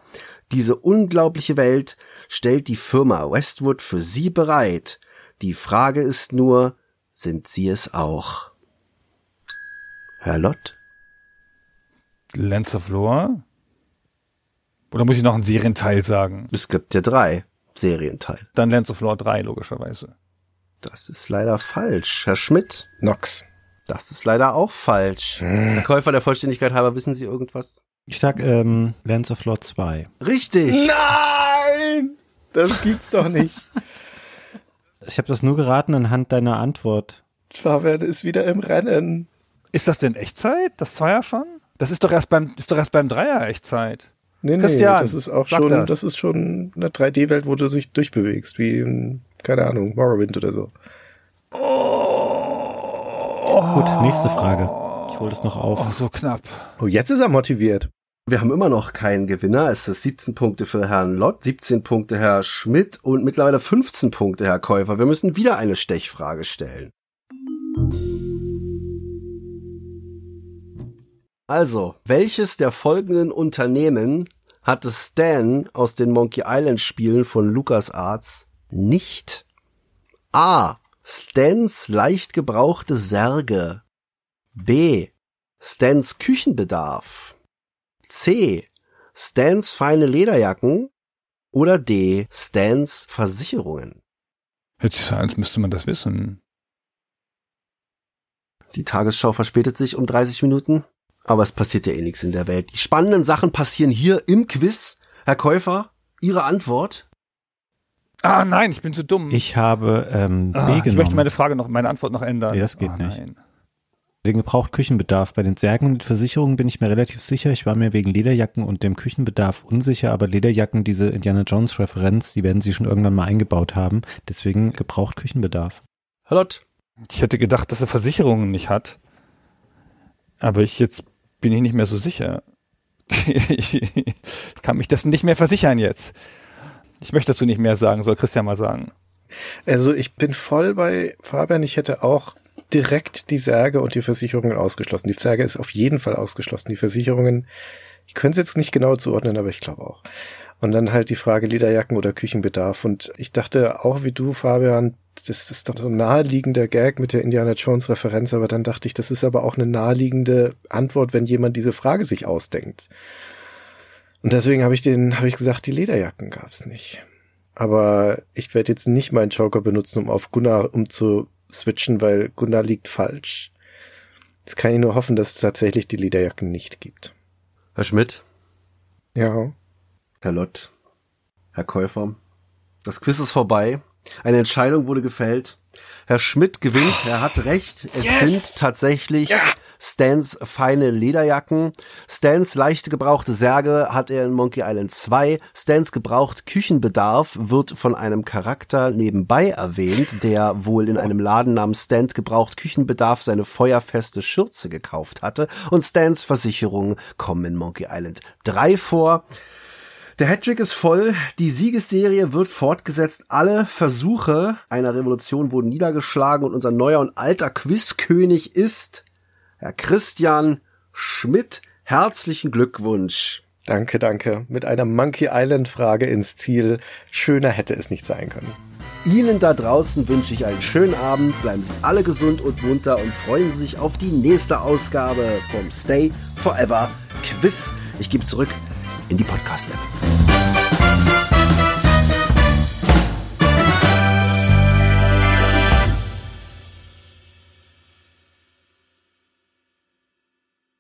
Diese unglaubliche Welt stellt die Firma Westwood für Sie bereit. Die Frage ist nur, sind Sie es auch? Herr Lott? Lens of Lore? Oder muss ich noch einen Serienteil sagen? Es gibt ja drei Serienteile. Dann Lens of Lore 3, logischerweise. Das ist leider falsch. Herr Schmidt? Nox. Das ist leider auch falsch. Herr Käufer, der Vollständigkeit halber, wissen Sie irgendwas? Ich sag ähm, Lands of Lord 2. Richtig. Nein! Das gibt's doch nicht. Ich habe das nur geraten anhand deiner Antwort. Fabian ist wieder im Rennen. Ist das denn Echtzeit? Das Zweier schon? Das ist doch erst beim, ist doch erst beim Dreier Echtzeit. Nee, nee, Christian, das ist auch schon, das. das. ist schon eine 3D-Welt, wo du dich durchbewegst, wie in, keine Ahnung, Morrowind oder so. Gut, nächste Frage. Ich hole das noch auf. Oh, so knapp. Oh, jetzt ist er motiviert. Wir haben immer noch keinen Gewinner. Es ist 17 Punkte für Herrn Lott, 17 Punkte Herr Schmidt und mittlerweile 15 Punkte Herr Käufer. Wir müssen wieder eine Stechfrage stellen. Also, welches der folgenden Unternehmen hatte Stan aus den Monkey Island Spielen von LucasArts nicht? A. Stans leicht gebrauchte Särge. B. Stans Küchenbedarf. C. Stans feine Lederjacken. Oder D. Stans Versicherungen. So an, als müsste man das wissen. Die Tagesschau verspätet sich um 30 Minuten. Aber es passiert ja eh nichts in der Welt. Die spannenden Sachen passieren hier im Quiz. Herr Käufer, Ihre Antwort? Ah, nein, ich bin zu dumm. Ich habe ähm, ah, B ich möchte meine Frage noch, meine Antwort noch ändern. Nee, das geht ah, nicht. Nein. Den gebraucht Küchenbedarf. Bei den Särgen und den Versicherungen bin ich mir relativ sicher. Ich war mir wegen Lederjacken und dem Küchenbedarf unsicher, aber Lederjacken, diese Indiana Jones Referenz, die werden sie schon irgendwann mal eingebaut haben. Deswegen gebraucht Küchenbedarf. Herr Lott? Ich hätte gedacht, dass er Versicherungen nicht hat. Aber ich jetzt bin ich nicht mehr so sicher. ich kann mich das nicht mehr versichern jetzt. Ich möchte dazu nicht mehr sagen, soll Christian mal sagen. Also ich bin voll bei Fabian. Ich hätte auch direkt die Särge und die Versicherungen ausgeschlossen. Die Särge ist auf jeden Fall ausgeschlossen. Die Versicherungen, ich könnte es jetzt nicht genau zuordnen, aber ich glaube auch. Und dann halt die Frage Lederjacken oder Küchenbedarf. Und ich dachte auch wie du, Fabian, das ist doch so ein naheliegender Gag mit der Indiana Jones Referenz, aber dann dachte ich, das ist aber auch eine naheliegende Antwort, wenn jemand diese Frage sich ausdenkt. Und deswegen habe ich den, habe ich gesagt, die Lederjacken gab's nicht. Aber ich werde jetzt nicht meinen Joker benutzen, um auf Gunnar umzuswitchen, weil Gunnar liegt falsch. Jetzt kann ich nur hoffen, dass es tatsächlich die Lederjacken nicht gibt. Herr Schmidt? Ja. Herr Lott? Herr Käufer? Das Quiz ist vorbei. Eine Entscheidung wurde gefällt. Herr Schmidt gewinnt, er hat recht. Es sind tatsächlich Stans feine Lederjacken. Stans leichte gebrauchte Särge hat er in Monkey Island 2. Stans gebraucht Küchenbedarf wird von einem Charakter nebenbei erwähnt, der wohl in einem Laden namens Stand gebraucht Küchenbedarf seine feuerfeste Schürze gekauft hatte. Und Stans Versicherungen kommen in Monkey Island 3 vor. Der Hattrick ist voll, die Siegesserie wird fortgesetzt, alle Versuche einer Revolution wurden niedergeschlagen und unser neuer und alter Quizkönig ist Herr Christian Schmidt. Herzlichen Glückwunsch. Danke, danke. Mit einer Monkey Island Frage ins Ziel. Schöner hätte es nicht sein können. Ihnen da draußen wünsche ich einen schönen Abend, bleiben Sie alle gesund und munter und freuen Sie sich auf die nächste Ausgabe vom Stay Forever Quiz. Ich gebe zurück in die Podcast-App.